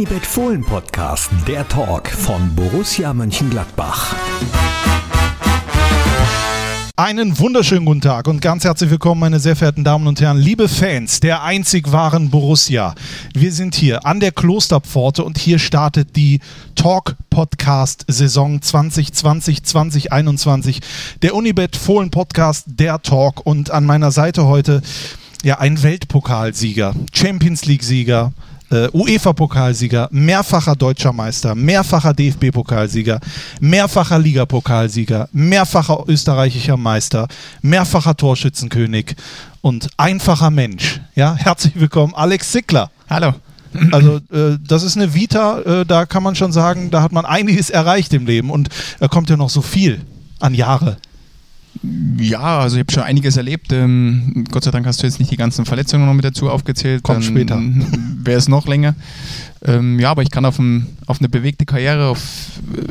Unibet Fohlen Podcast, der Talk von Borussia Mönchengladbach. Einen wunderschönen guten Tag und ganz herzlich willkommen, meine sehr verehrten Damen und Herren, liebe Fans der einzig wahren Borussia. Wir sind hier an der Klosterpforte und hier startet die Talk Podcast Saison 2020-2021. Der Unibet Fohlen Podcast, der Talk und an meiner Seite heute ja ein Weltpokalsieger, Champions League Sieger, äh, UEFA-Pokalsieger, mehrfacher deutscher Meister, mehrfacher DFB-Pokalsieger, mehrfacher Ligapokalsieger, mehrfacher österreichischer Meister, mehrfacher Torschützenkönig und einfacher Mensch. Ja, herzlich willkommen, Alex Sickler. Hallo. Also äh, das ist eine Vita, äh, da kann man schon sagen, da hat man einiges erreicht im Leben und da kommt ja noch so viel an Jahre. Ja, also ich habe schon einiges erlebt. Ähm, Gott sei Dank hast du jetzt nicht die ganzen Verletzungen noch mit dazu aufgezählt. Kommt später. Wäre es noch länger. Ähm, ja, aber ich kann auf, ein, auf, eine bewegte Karriere, auf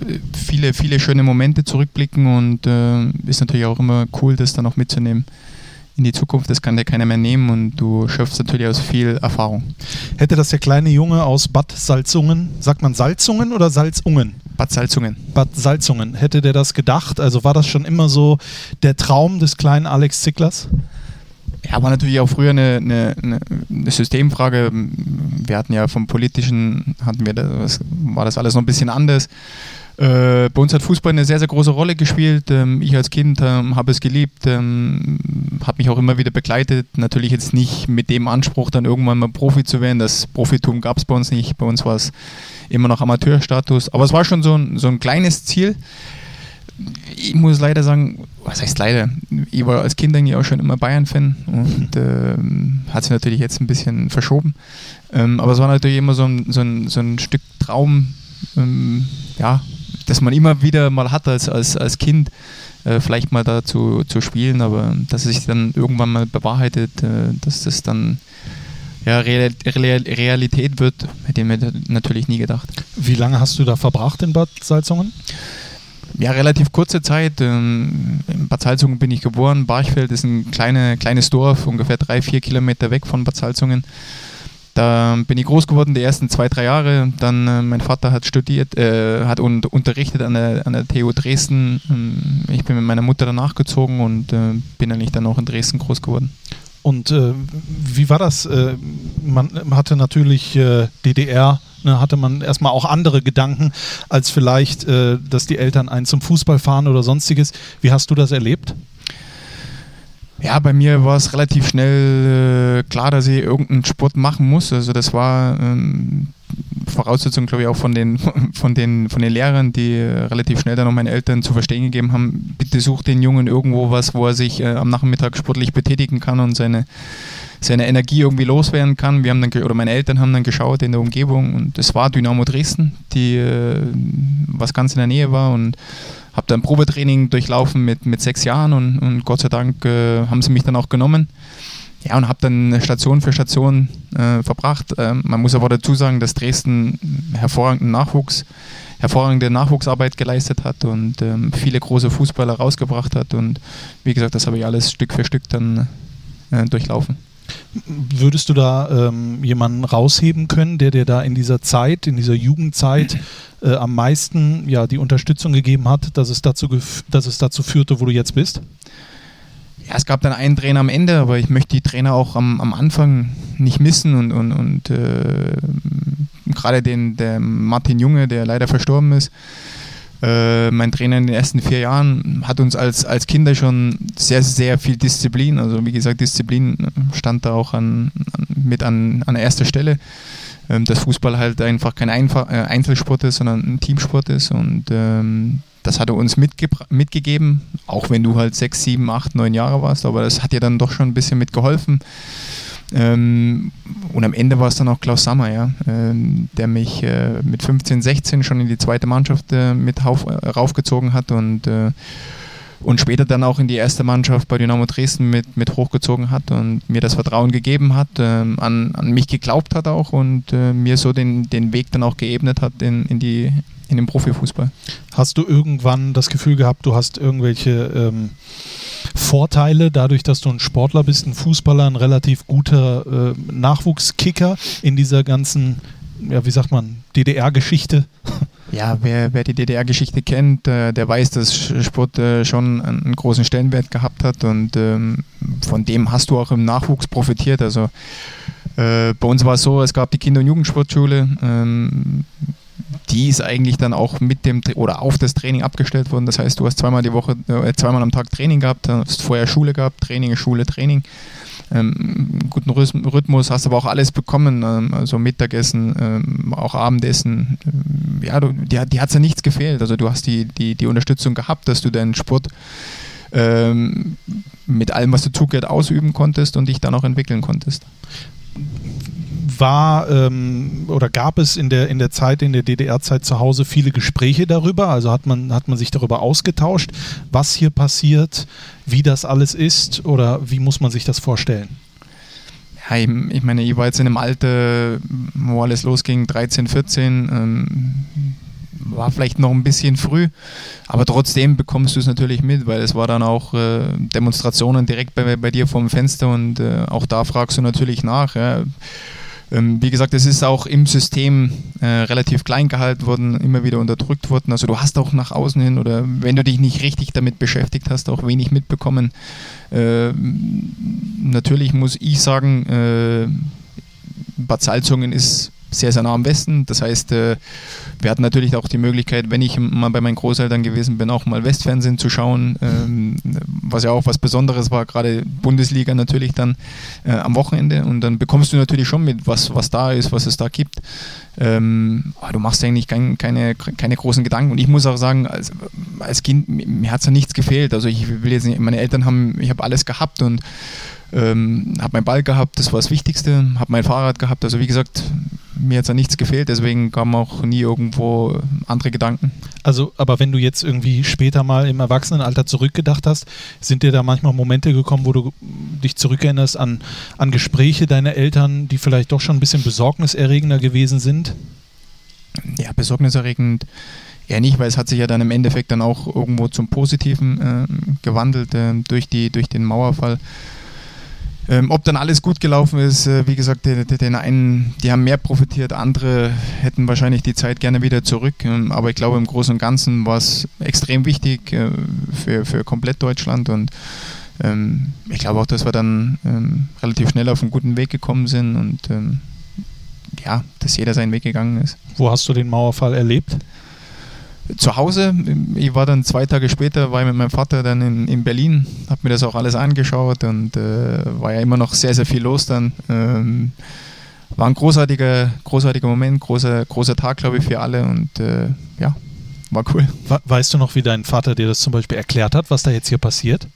äh, viele, viele schöne Momente zurückblicken und äh, ist natürlich auch immer cool, das dann auch mitzunehmen in die Zukunft. Das kann dir keiner mehr nehmen und du schöpfst natürlich aus viel Erfahrung. Hätte das der kleine Junge aus Bad Salzungen, sagt man Salzungen oder Salzungen? Bad Salzungen. Bad Salzungen. Hätte der das gedacht? Also war das schon immer so der Traum des kleinen Alex Zicklers? Ja, war natürlich auch früher eine, eine, eine, Systemfrage. Wir hatten ja vom Politischen, hatten wir das, war das alles noch ein bisschen anders. Äh, bei uns hat Fußball eine sehr, sehr große Rolle gespielt. Ähm, ich als Kind ähm, habe es geliebt, ähm, habe mich auch immer wieder begleitet. Natürlich jetzt nicht mit dem Anspruch, dann irgendwann mal Profi zu werden. Das Profitum gab es bei uns nicht. Bei uns war es immer noch Amateurstatus. Aber es war schon so ein, so ein kleines Ziel. Ich muss leider sagen, was heißt leider? Ich war als Kind eigentlich auch schon immer Bayern-Fan und äh, hat sich natürlich jetzt ein bisschen verschoben. Ähm, aber es war natürlich immer so ein, so ein, so ein Stück Traum, ähm, ja, das man immer wieder mal hat als, als, als Kind, äh, vielleicht mal da zu, zu spielen, aber dass es sich dann irgendwann mal bewahrheitet, äh, dass das dann ja, Real, Real, Realität wird, hätte ich mir natürlich nie gedacht. Wie lange hast du da verbracht in Bad Salzungen? Ja, relativ kurze Zeit. Ähm, in Bad Salzungen bin ich geboren. Barchfeld ist ein kleine, kleines Dorf, ungefähr drei, vier Kilometer weg von Bad Salzungen. Da bin ich groß geworden, die ersten zwei, drei Jahre. Dann äh, mein Vater hat studiert, äh, hat un unterrichtet an der, an der TU Dresden. Ähm, ich bin mit meiner Mutter danach gezogen und äh, bin eigentlich dann auch in Dresden groß geworden. Und äh, wie war das? Äh, man hatte natürlich äh, DDR, ne, hatte man erstmal auch andere Gedanken, als vielleicht, dass die Eltern einen zum Fußball fahren oder sonstiges. Wie hast du das erlebt? Ja, bei mir war es relativ schnell äh, klar, dass ich irgendeinen Sport machen muss. Also das war ähm, Voraussetzung, glaube ich, auch von den, von, den, von den Lehrern, die äh, relativ schnell dann auch meinen Eltern zu verstehen gegeben haben, bitte such den Jungen irgendwo was, wo er sich äh, am Nachmittag sportlich betätigen kann und seine, seine Energie irgendwie loswerden kann. Wir haben dann, oder meine Eltern haben dann geschaut in der Umgebung und es war Dynamo Dresden, die äh, was ganz in der Nähe war und habe dann Probetraining durchlaufen mit, mit sechs Jahren und, und Gott sei Dank äh, haben sie mich dann auch genommen. Ja, und habe dann Station für Station äh, verbracht. Äh, man muss aber dazu sagen, dass Dresden hervorragenden Nachwuchs, hervorragende Nachwuchsarbeit geleistet hat und ähm, viele große Fußballer rausgebracht hat. Und wie gesagt, das habe ich alles Stück für Stück dann äh, durchlaufen. Würdest du da ähm, jemanden rausheben können, der dir da in dieser Zeit, in dieser Jugendzeit äh, am meisten ja, die Unterstützung gegeben hat, dass es, dazu dass es dazu führte, wo du jetzt bist? Ja, es gab dann einen Trainer am Ende, aber ich möchte die Trainer auch am, am Anfang nicht missen und, und, und äh, gerade den der Martin Junge, der leider verstorben ist, äh, mein Trainer in den ersten vier Jahren hat uns als, als Kinder schon sehr, sehr viel Disziplin, also wie gesagt, Disziplin stand da auch an, an mit an, an erster Stelle. Ähm, dass Fußball halt einfach kein Einfach, äh, Einzelsport ist, sondern ein Teamsport ist und ähm, das hat er uns mitgegeben, auch wenn du halt sechs, sieben, acht, neun Jahre warst, aber das hat dir dann doch schon ein bisschen mitgeholfen. Ähm, und am Ende war es dann auch Klaus Sammer, ja, ähm, der mich äh, mit 15, 16 schon in die zweite Mannschaft äh, mit rauf, äh, raufgezogen hat und, äh, und später dann auch in die erste Mannschaft bei Dynamo Dresden mit, mit hochgezogen hat und mir das Vertrauen gegeben hat, ähm, an, an mich geglaubt hat auch und äh, mir so den, den Weg dann auch geebnet hat in, in, die, in den Profifußball. Hast du irgendwann das Gefühl gehabt, du hast irgendwelche ähm, Vorteile, dadurch, dass du ein Sportler bist, ein Fußballer, ein relativ guter äh, Nachwuchskicker in dieser ganzen ja, wie sagt man, DDR-Geschichte? Ja, wer, wer die DDR-Geschichte kennt, äh, der weiß, dass Sport äh, schon einen großen Stellenwert gehabt hat und ähm, von dem hast du auch im Nachwuchs profitiert. Also äh, bei uns war es so, es gab die Kinder- und Jugendsportschule. Ähm, die ist eigentlich dann auch mit dem oder auf das Training abgestellt worden. Das heißt, du hast zweimal die Woche, äh, zweimal am Tag Training gehabt, hast vorher Schule gehabt, Training, Schule, Training ähm, guten Rhythmus, hast aber auch alles bekommen, ähm, also Mittagessen, ähm, auch Abendessen. Ähm, ja, du, die, die hat ja nichts gefehlt. Also du hast die, die, die Unterstützung gehabt, dass du deinen Sport ähm, mit allem, was dazugehört, ausüben konntest und dich dann auch entwickeln konntest war ähm, oder gab es in der, in der Zeit, in der DDR-Zeit zu Hause viele Gespräche darüber? Also hat man, hat man sich darüber ausgetauscht, was hier passiert, wie das alles ist oder wie muss man sich das vorstellen? Ja, ich, ich meine, ich war jetzt in einem Alter, wo alles losging, 13, 14. Ähm, war vielleicht noch ein bisschen früh, aber trotzdem bekommst du es natürlich mit, weil es war dann auch äh, Demonstrationen direkt bei, bei dir vorm Fenster und äh, auch da fragst du natürlich nach. Ja ähm, wie gesagt, es ist auch im System äh, relativ klein gehalten worden, immer wieder unterdrückt worden. Also du hast auch nach außen hin oder wenn du dich nicht richtig damit beschäftigt hast, auch wenig mitbekommen. Äh, natürlich muss ich sagen, äh, Bad Salzungen ist sehr, sehr nah am Westen. Das heißt, äh, wir hatten natürlich auch die Möglichkeit, wenn ich mal bei meinen Großeltern gewesen bin, auch mal Westfernsehen zu schauen, ähm, was ja auch was Besonderes war, gerade Bundesliga natürlich dann äh, am Wochenende. Und dann bekommst du natürlich schon mit, was, was da ist, was es da gibt. Ähm, du machst eigentlich kein, keine, keine großen Gedanken. Und ich muss auch sagen, als, als Kind, mir hat es ja nichts gefehlt. Also ich will jetzt nicht, meine Eltern haben, ich habe alles gehabt und ähm, habe meinen Ball gehabt, das war das Wichtigste, habe mein Fahrrad gehabt. Also wie gesagt, mir hat ja nichts gefehlt, deswegen kamen auch nie irgendwo andere Gedanken. Also, aber wenn du jetzt irgendwie später mal im Erwachsenenalter zurückgedacht hast, sind dir da manchmal Momente gekommen, wo du dich zurückerinnerst an, an Gespräche deiner Eltern, die vielleicht doch schon ein bisschen besorgniserregender gewesen sind? Ja, besorgniserregend eher nicht, weil es hat sich ja dann im Endeffekt dann auch irgendwo zum Positiven äh, gewandelt äh, durch, die, durch den Mauerfall. Ähm, ob dann alles gut gelaufen ist, äh, wie gesagt, den, den einen, die haben mehr profitiert, andere hätten wahrscheinlich die Zeit gerne wieder zurück. Ähm, aber ich glaube, im Großen und Ganzen war es extrem wichtig äh, für, für komplett Deutschland und ähm, ich glaube auch, dass wir dann ähm, relativ schnell auf einen guten Weg gekommen sind und ähm, ja, dass jeder seinen Weg gegangen ist. Wo hast du den Mauerfall erlebt? Zu Hause. Ich war dann zwei Tage später, war ich mit meinem Vater dann in, in Berlin, habe mir das auch alles angeschaut und äh, war ja immer noch sehr, sehr viel los dann. Ähm, war ein großartiger, großartiger Moment, großer, großer Tag, glaube ich, für alle und äh, ja, war cool. Weißt du noch, wie dein Vater dir das zum Beispiel erklärt hat, was da jetzt hier passiert?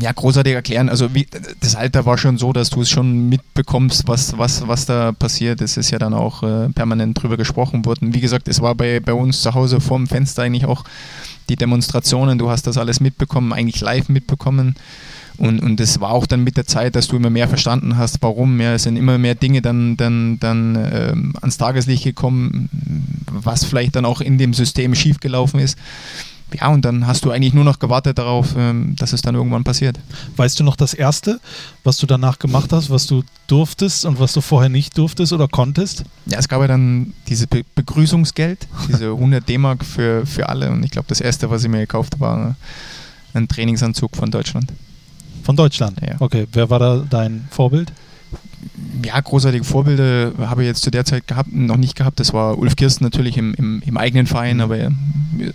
Ja, großartig erklären. Also wie, das Alter war schon so, dass du es schon mitbekommst, was, was, was da passiert. Es ist ja dann auch äh, permanent drüber gesprochen worden. Wie gesagt, es war bei, bei uns zu Hause vorm Fenster eigentlich auch die Demonstrationen. Du hast das alles mitbekommen, eigentlich live mitbekommen. Und, und das war auch dann mit der Zeit, dass du immer mehr verstanden hast, warum. Ja, es sind immer mehr Dinge dann, dann, dann ähm, ans Tageslicht gekommen, was vielleicht dann auch in dem System schiefgelaufen ist. Ja, und dann hast du eigentlich nur noch gewartet darauf, ähm, dass es dann irgendwann passiert. Weißt du noch das Erste, was du danach gemacht hast, was du durftest und was du vorher nicht durftest oder konntest? Ja, es gab ja dann dieses Be Begrüßungsgeld, diese 100 D-Mark für, für alle. Und ich glaube, das Erste, was ich mir gekauft habe, war ein Trainingsanzug von Deutschland. Von Deutschland? Ja. Okay, wer war da dein Vorbild? ja, großartige Vorbilder habe ich jetzt zu der Zeit gehabt, noch nicht gehabt. Das war Ulf Kirsten natürlich im, im, im eigenen Verein, aber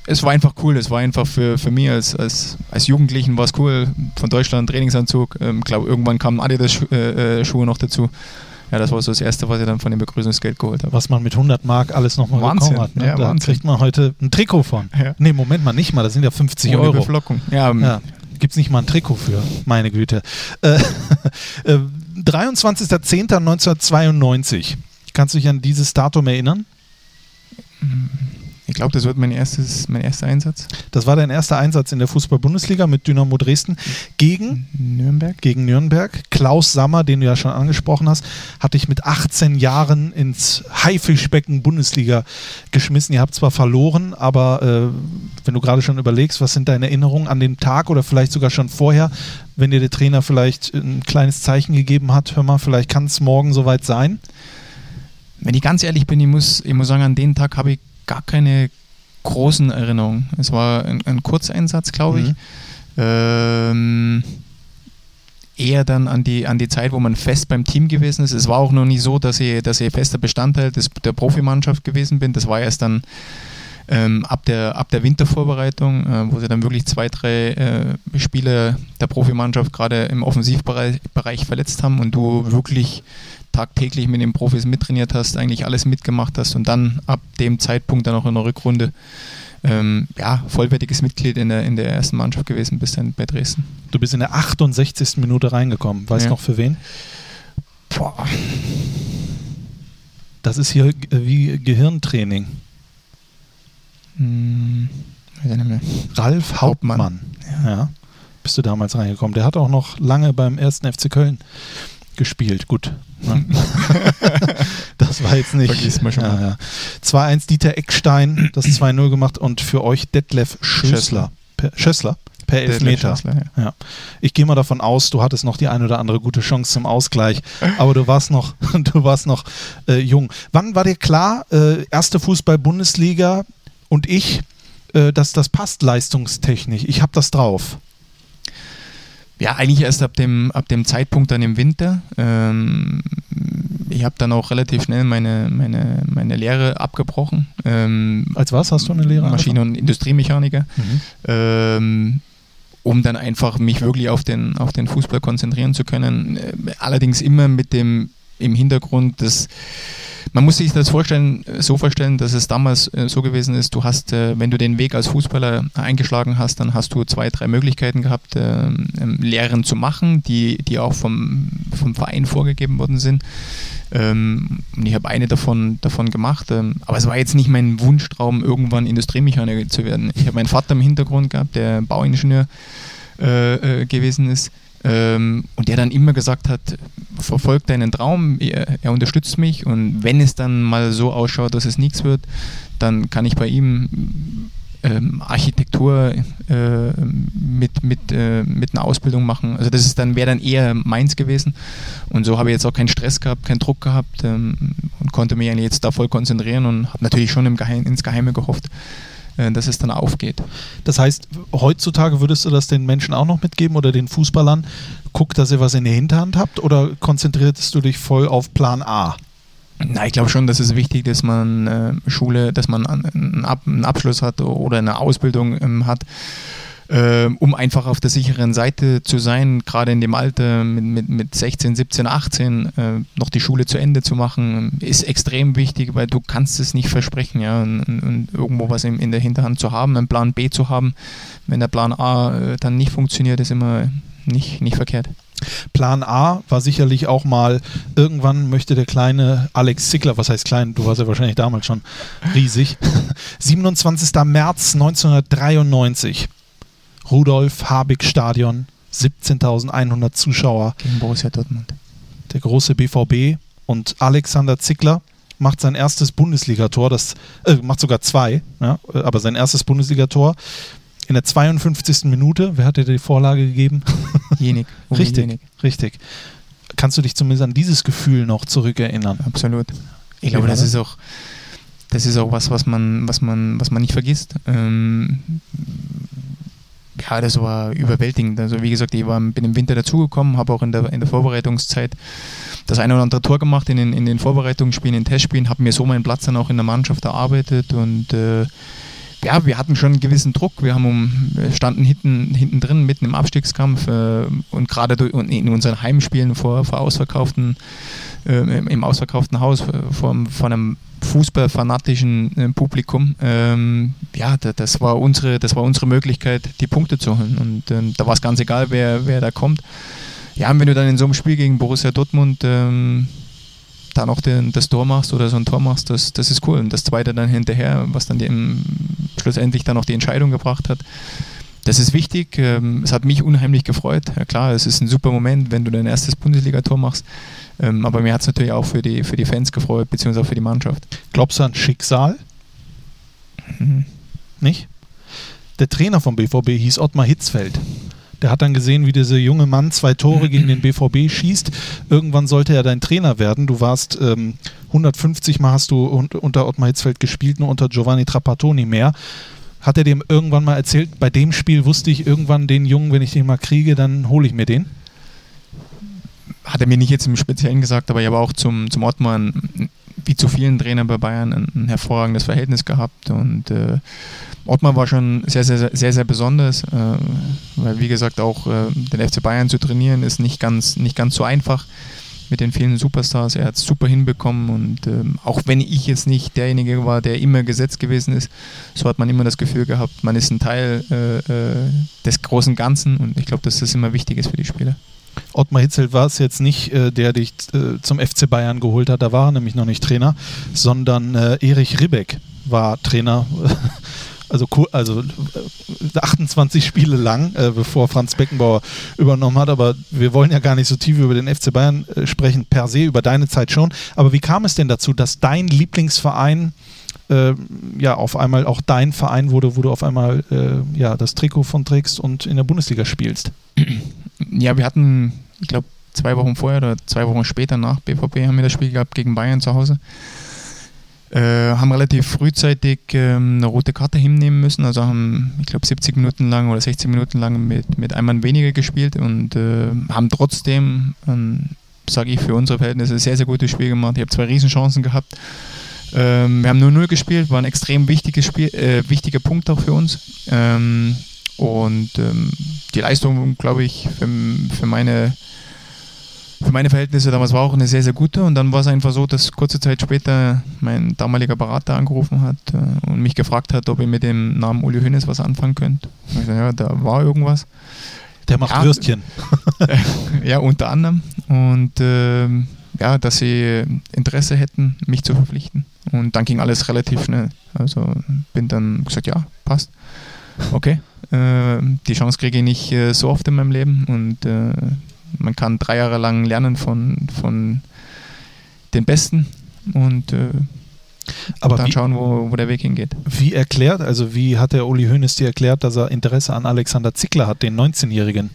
es war einfach cool. Es war einfach für, für mich als, als, als Jugendlichen war es cool. Von Deutschland Trainingsanzug. Ich ähm, glaube, irgendwann kamen Adidas-Schuhe äh, äh noch dazu. Ja, das war so das Erste, was ich dann von dem Begrüßungsgeld geholt habe. Was man mit 100 Mark alles nochmal bekommen hat. Ne? Ja, da Wahnsinn. kriegt man heute ein Trikot von. Ja. Nee, Moment mal, nicht mal. Das sind ja 50 Ohne Euro. Beflockung. Ja, ja gibt es nicht mal ein Trikot für, meine Güte. Äh, äh, 23.10.1992. Kannst du dich an dieses Datum erinnern? Ich glaube, das wird mein, erstes, mein erster Einsatz. Das war dein erster Einsatz in der Fußball-Bundesliga mit Dynamo Dresden gegen Nürnberg. Gegen Nürnberg. Klaus Sammer, den du ja schon angesprochen hast, hat dich mit 18 Jahren ins Haifischbecken Bundesliga geschmissen. Ihr habt zwar verloren, aber äh, wenn du gerade schon überlegst, was sind deine Erinnerungen an den Tag oder vielleicht sogar schon vorher, wenn dir der Trainer vielleicht ein kleines Zeichen gegeben hat, hör mal, vielleicht kann es morgen soweit sein? wenn ich ganz ehrlich bin, ich muss, ich muss sagen, an den Tag habe ich gar keine großen Erinnerungen. Es war ein, ein Kurzeinsatz, glaube ich. Mhm. Ähm, eher dann an die, an die Zeit, wo man fest beim Team gewesen ist. Es war auch noch nie so, dass ich, dass ich fester Bestandteil des, der Profimannschaft gewesen bin. Das war erst dann ähm, ab, der, ab der Wintervorbereitung, äh, wo sie dann wirklich zwei, drei äh, Spieler der Profimannschaft gerade im Offensivbereich Bereich verletzt haben und du wirklich tagtäglich mit den Profis mittrainiert hast, eigentlich alles mitgemacht hast und dann ab dem Zeitpunkt dann auch in der Rückrunde ähm, ja, vollwertiges Mitglied in der, in der ersten Mannschaft gewesen bist dann bei Dresden. Du bist in der 68. Minute reingekommen. Weißt du Ja. noch für wen? Boah. Das ist hier äh, wie Gehirntraining. Hm. Ralf Hauptmann. Hauptmann, Ja. Bist du damals reingekommen. Der hat auch noch lange beim ersten FC Köln gespielt. Gut. Ne? das war jetzt nicht. Vergisst man schon ja, mal. ja. 2-1 Dieter Eckstein, das 2-0 gemacht und für euch Detlef Schössler. Schössler. Per, Schössler? Per Elfmeter. Schössler, ja. Ja. Ich gehe mal davon aus, du hattest noch die ein oder andere gute Chance zum Ausgleich, aber du warst noch, du warst noch äh, jung. Wann war dir klar, äh, erste Fußball-Bundesliga und ich, äh, dass das passt leistungstechnisch? Ich habe das drauf. Ja, eigentlich erst ab dem, ab dem Zeitpunkt dann im Winter. Ähm, ich habe dann auch relativ schnell meine, meine, meine Lehre abgebrochen. Ähm, Als was hast du eine Lehre? Maschine- und Industriemechaniker. Mhm. ähm, um dann einfach mich wirklich auf den, auf den Fußball konzentrieren zu können. Äh, Allerdings immer mit dem im Hintergrund, dass man muss sich das vorstellen, so vorstellen, dass es damals äh, so gewesen ist, du hast, äh, wenn du den Weg als Fußballer eingeschlagen hast, dann hast du zwei, drei Möglichkeiten gehabt, ähm, ähm, Lehren zu machen, die, die auch vom, vom Verein vorgegeben worden sind. Ähm, und ich habe eine davon, davon gemacht, aber es war jetzt nicht mein Wunschtraum, irgendwann Industriemechaniker zu werden. Ich habe meinen Vater im Hintergrund gehabt, der Bauingenieur äh, gewesen ist. Ähm, und der dann immer gesagt hat, verfolg deinen Traum, er, er unterstützt mich und wenn es dann mal so ausschaut, dass es nichts wird, dann kann ich bei ihm ähm, Architektur äh, mit, mit, äh, mit einer Ausbildung machen. Also das dann wäre dann eher meins gewesen. Und so habe ich jetzt auch keinen Stress gehabt, keinen Druck gehabt ähm, und konnte mich jetzt da voll konzentrieren und habe natürlich schon im Geheim, ins Geheime gehofft, dass es dann aufgeht. Das heißt, heutzutage würdest du das den Menschen auch noch mitgeben oder den Fußballern? Guckt, dass ihr was in der Hinterhand habt oder konzentrierst du dich voll auf Plan A? Na, ich glaube schon, dass es wichtig ist, dass man äh, Schule, dass man an- einen, Ab einen Abschluss hat oder eine Ausbildung ähm, hat, äh, um einfach auf der sicheren Seite zu sein, gerade in dem Alter mit, mit, mit 16, 17, 18 äh, noch die Schule zu Ende zu machen, ist extrem wichtig, weil du kannst es nicht versprechen, ja, und, und, irgendwo was in, in der Hinterhand zu haben, einen Plan B zu haben, wenn der Plan A äh, dann nicht funktioniert, ist immer nicht, nicht verkehrt. Plan A war sicherlich auch mal, irgendwann möchte der kleine Alex Zickler, was heißt klein, du warst ja wahrscheinlich damals schon riesig, 27. März 1993, Rudolf Habig Stadion, 17.100 Zuschauer, Gegen Borussia Dortmund. der große BVB und Alexander Zickler macht sein erstes Bundesligator, das äh, macht sogar zwei, ja, aber sein erstes Bundesligator in der 52. Minute. Wer hat dir die Vorlage gegeben? Jenig. Uwe Richtig, Jenig. richtig. Kannst du dich zumindest an dieses Gefühl noch zurückerinnern? Absolut. Ich glaube, das? ist auch, das ist auch was, was man, was man, was man nicht vergisst. Ähm, ja, das war überwältigend. Also wie gesagt, ich war, bin im Winter dazugekommen, habe auch in der, in der Vorbereitungszeit das eine oder andere Tor gemacht in den, in den Vorbereitungsspielen, in den Testspielen, habe mir so meinen Platz dann auch in der Mannschaft erarbeitet und äh, ja, wir hatten schon einen gewissen Druck. Wir haben um, standen hinten, hinten drin, mitten im Abstiegskampf äh, und gerade in unseren Heimspielen vor, vor ausverkauften, äh, im, ausverkauften Haus äh, vor, vor einem fußballfanatischen äh, Publikum. Ähm, ja, da, das, war unsere, das war unsere Möglichkeit, die Punkte zu holen. Und ähm, da war es ganz egal, wer, wer da kommt. Ja, und wenn du dann in so einem Spiel gegen Borussia Dortmund ähm, da noch den, das Tor machst oder so ein Tor machst, das, das ist cool. Und das zweite dann hinterher, was dann dem schlussendlich dann auch die Entscheidung gebracht hat, das ist wichtig. Ähm, Es hat mich unheimlich gefreut. Ja klar, es ist ein super Moment, wenn du dein erstes Bundesligator machst. Ähm, Aber mir hat es natürlich auch für die, für die Fans gefreut, beziehungsweise auch für die Mannschaft. Glaubst du an Schicksal? Mhm. Nicht? Der Trainer vom BVB hieß Ottmar Hitzfeld. Der hat dann gesehen, wie dieser junge Mann zwei Tore gegen den BVB schießt. Irgendwann sollte er dein Trainer werden. Du warst ähm, 150 Mal hast du unter Ottmar Hitzfeld gespielt, nur unter Giovanni Trapattoni mehr. Hat er dem irgendwann mal erzählt, bei dem Spiel wusste ich irgendwann den Jungen, wenn ich den mal kriege, dann hole ich mir den? Hat er mir nicht jetzt im Speziellen gesagt, aber ich habe auch zum, zum Ottmar, wie zu vielen Trainern bei Bayern, ein, ein hervorragendes Verhältnis gehabt und äh, Ottmar war schon sehr, sehr, sehr, sehr besonders, äh, weil wie gesagt auch äh, den FC Bayern zu trainieren ist nicht ganz, nicht ganz so einfach mit den vielen Superstars. Er hat es super hinbekommen und ähm, auch wenn ich jetzt nicht derjenige war, der immer gesetzt gewesen ist, so hat man immer das Gefühl gehabt, man ist ein Teil äh, äh des großen Ganzen und ich glaube, dass das immer wichtig ist für die Spieler. Ottmar Hitzelt war es jetzt nicht, äh, der dich äh, zum FC Bayern geholt hat, da war er nämlich noch nicht Trainer, sondern äh, Erich Ribbeck war Trainer also, also 28 äh, Spiele lang, äh, bevor Franz Beckenbauer übernommen hat. Aber wir wollen ja gar nicht so tief über den FC Bayern äh, sprechen, per se, über deine Zeit schon. Aber wie kam es denn dazu, dass dein Lieblingsverein äh, ja auf einmal auch dein Verein wurde, wo du auf einmal äh, ja, das Trikot von trägst und in der Bundesliga spielst? Ja, wir hatten, ich glaube, zwei Wochen vorher oder zwei Wochen später nach BVB haben wir das Spiel gehabt gegen Bayern zu Hause. Äh, haben relativ frühzeitig ähm, eine rote Karte hinnehmen müssen, also haben, ich glaube, 70 Minuten lang oder 60 Minuten lang mit, mit einem Mann weniger gespielt und äh, haben trotzdem, ähm, sage ich, für unsere Verhältnisse ein sehr, sehr gutes Spiel gemacht. Ich habe zwei Riesenchancen gehabt. Ähm, wir haben nur 0 gespielt, war ein extrem wichtiges Spiel, äh, wichtiger Punkt auch für uns. Ähm, und ähm, die Leistung, glaube ich, für, für meine für meine Verhältnisse damals war auch eine sehr, sehr gute. Und dann war es einfach so, dass kurze Zeit später mein damaliger Berater angerufen hat äh, und mich gefragt hat, ob ich mit dem Namen Uli Hönes was anfangen könnte. Ich gesagt, ja, da war irgendwas. Der macht ja, Würstchen. ja, unter anderem. Und äh, ja, dass sie Interesse hätten, mich zu verpflichten. Und dann ging alles relativ schnell. Also bin dann gesagt, ja, passt. Okay. Äh, die Chance kriege ich nicht äh, so oft in meinem Leben und äh, man kann drei Jahre lang lernen von, von den Besten und äh, aber dann wie, schauen, wo, wo der Weg hingeht. Wie erklärt, also wie hat der Uli Hoeneß dir erklärt, dass er Interesse an Alexander Zickler hat, den 19-Jährigen?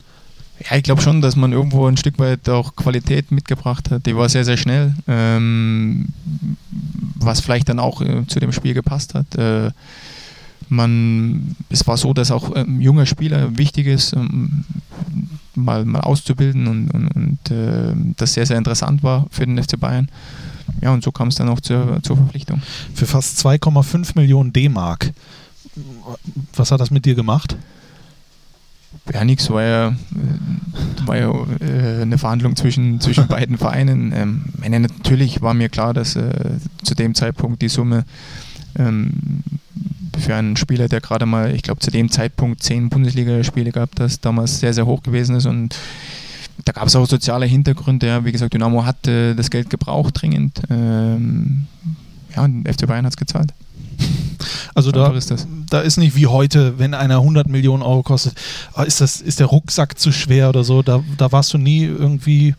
Ja, ich glaube schon, dass man irgendwo ein Stück weit auch Qualität mitgebracht hat. Die war sehr, sehr schnell, ähm, was vielleicht dann auch äh, zu dem Spiel gepasst hat. Äh, man, es war so, dass auch ähm, junger Spieler wichtig ist, ähm, mal, mal auszubilden und, und, und äh, das sehr, sehr interessant war für den FC Bayern. Ja, und so kam es dann auch zur, zur Verpflichtung. Für fast 2,5 Millionen D-Mark. Was hat das mit dir gemacht? Ja, nichts, war ja, äh, war ja äh, eine Verhandlung zwischen, zwischen beiden Vereinen. Ähm, natürlich war mir klar, dass äh, zu dem Zeitpunkt die Summe ähm, für einen Spieler, der gerade mal, ich glaube, zu dem Zeitpunkt zehn Bundesligaspiele gehabt hat, damals sehr, sehr hoch gewesen ist und da gab es auch soziale Hintergründe. Ja. Wie gesagt, Dynamo hat äh, das Geld gebraucht dringend. Ähm, ja, und FC Bayern hat es gezahlt. Also da ist, da ist nicht wie heute, wenn einer 100 Millionen Euro kostet, ah, ist, das, ist der Rucksack zu schwer oder so. Da, da warst du nie irgendwie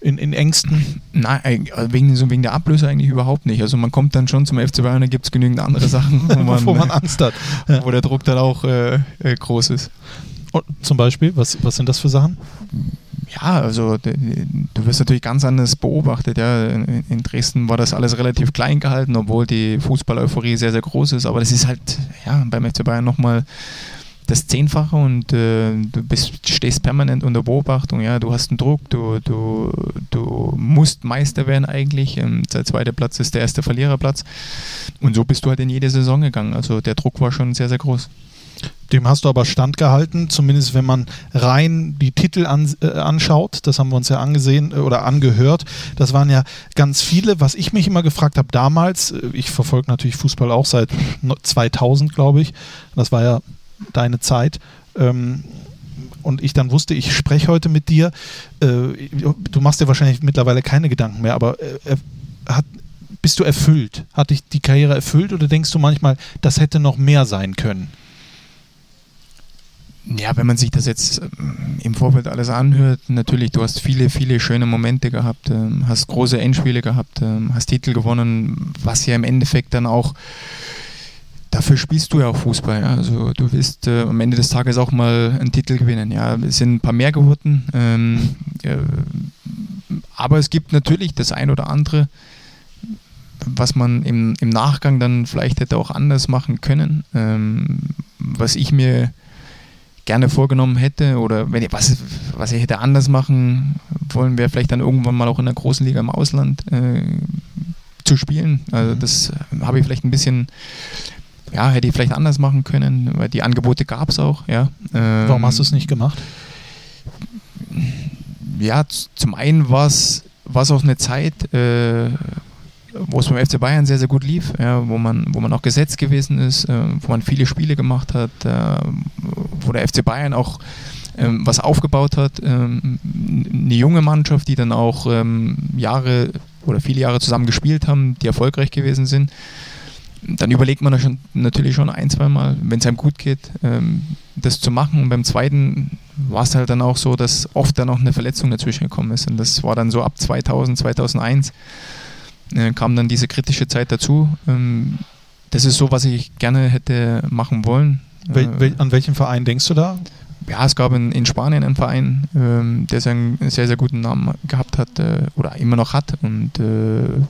in, in Ängsten? Nein, also wegen, so wegen der Ablöse eigentlich überhaupt nicht. Also man kommt dann schon zum FC Bayern, da gibt es genügend andere Sachen, wo man, man Angst hat. Ja. Wo der Druck dann auch äh, äh, groß ist. Und zum Beispiel, was, was sind das für Sachen? Ja, also du wirst natürlich ganz anders beobachtet. Ja. In Dresden war das alles relativ klein gehalten, obwohl die Fußball-Euphorie sehr, sehr groß ist. Aber das ist halt ja, beim FC Bayern nochmal das Zehnfache und äh, du bist, stehst permanent unter Beobachtung. Ja, du hast einen Druck, du, du, du musst Meister werden eigentlich. Ähm, der zweite Platz ist der erste Verliererplatz. Und so bist du halt in jede Saison gegangen. Also der Druck war schon sehr, sehr groß. Dem hast du aber standgehalten, zumindest wenn man rein die Titel an, äh, anschaut. Das haben wir uns ja angesehen äh, oder angehört. Das waren ja ganz viele. Was ich mich immer gefragt habe damals, äh, ich verfolge natürlich Fußball auch seit 2000, glaube ich. Das war ja deine Zeit. Ähm, und ich dann wusste, ich spreche heute mit dir. Äh, du machst dir wahrscheinlich mittlerweile keine Gedanken mehr, aber äh, hat, bist du erfüllt? Hat dich die Karriere erfüllt oder denkst du manchmal, das hätte noch mehr sein können? Ja, wenn man sich das jetzt ähm, im Vorfeld alles anhört, natürlich, du hast viele, viele schöne Momente gehabt, ähm, hast große Endspiele gehabt, ähm, hast Titel gewonnen, was ja im Endeffekt dann auch dafür spielst du ja auch Fußball. Ja. Also du willst äh, am Ende des Tages auch mal einen Titel gewinnen. Ja, es sind ein paar mehr geworden. Ähm, äh, aber es gibt natürlich das ein oder andere, was man im, im Nachgang dann vielleicht hätte auch anders machen können. Ähm, was ich mir gerne vorgenommen hätte oder wenn ich, was, was ich hätte anders machen wollen, wäre vielleicht dann irgendwann mal auch in der großen Liga im Ausland äh, zu spielen. Also mhm. das habe ich vielleicht ein bisschen, ja, hätte ich vielleicht anders machen können, weil die Angebote gab es auch. Ja. Ähm, Warum hast du es nicht gemacht? Ja, zum einen war es auch eine Zeit, äh, wo es beim FC Bayern sehr, sehr gut lief, ja, wo, man, wo man auch gesetzt gewesen ist, äh, wo man viele Spiele gemacht hat, äh, wo der FC Bayern auch ähm, was aufgebaut hat. Ähm, eine junge Mannschaft, die dann auch ähm, Jahre oder viele Jahre zusammen gespielt haben, die erfolgreich gewesen sind. Dann überlegt man schon, natürlich schon ein, zwei Mal, wenn es einem gut geht, ähm, das zu machen. Und beim zweiten war es halt dann auch so, dass oft dann auch eine Verletzung dazwischen gekommen ist. Und das war dann so ab 2000, 2001 äh, kam dann diese kritische Zeit dazu. Ähm, das ist so, was ich gerne hätte machen wollen. Wel, äh, wel, an welchen Verein denkst du da? Ja, es gab in, in Spanien einen Verein, ähm, der einen sehr, sehr guten Namen gehabt hat äh, oder immer noch hat und äh,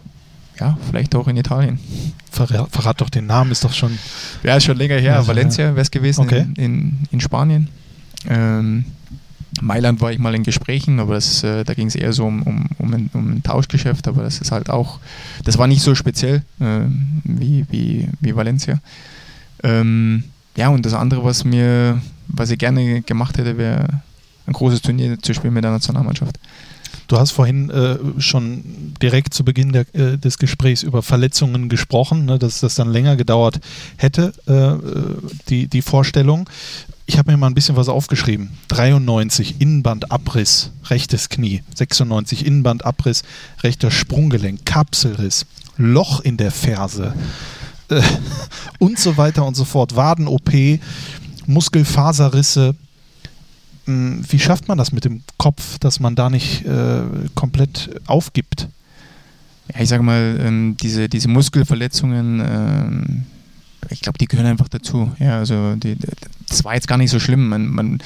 ja, vielleicht auch in Italien. Verrat, verrat, doch den Namen, ist doch schon. Ja, ist schon länger her. Also, Valencia wäre es gewesen okay. in, in, in, Spanien. Ähm, Mailand war ich mal in Gesprächen, aber das, äh, da ging es eher so um, um, um, ein, um, ein, Tauschgeschäft, aber das ist halt auch, das war nicht so speziell äh, wie, wie, wie Valencia. Ähm, ja, und das andere, was mir, was ich gerne gemacht hätte, wäre ein großes Turnier zu spielen mit der Nationalmannschaft. Du hast vorhin äh, schon direkt zu Beginn der, äh, des Gesprächs über Verletzungen gesprochen, ne, dass das dann länger gedauert hätte, äh, äh die, die Vorstellung. Ich habe mir mal ein bisschen was aufgeschrieben. 93 Innenbandabriss, rechtes Knie. 96 Innenbandabriss, rechter Sprunggelenk, Kapselriss, Loch in der Ferse äh, und so weiter und so fort. Waden-OP, Muskelfaserrisse. Hm, wie schafft man das mit dem Kopf, dass man da nicht äh, komplett aufgibt? Ja, ich sage mal, ähm, diese, diese Muskelverletzungen, ähm, ich glaube, die gehören einfach dazu. Ja, also die, das war jetzt gar nicht so schlimm. Man, man,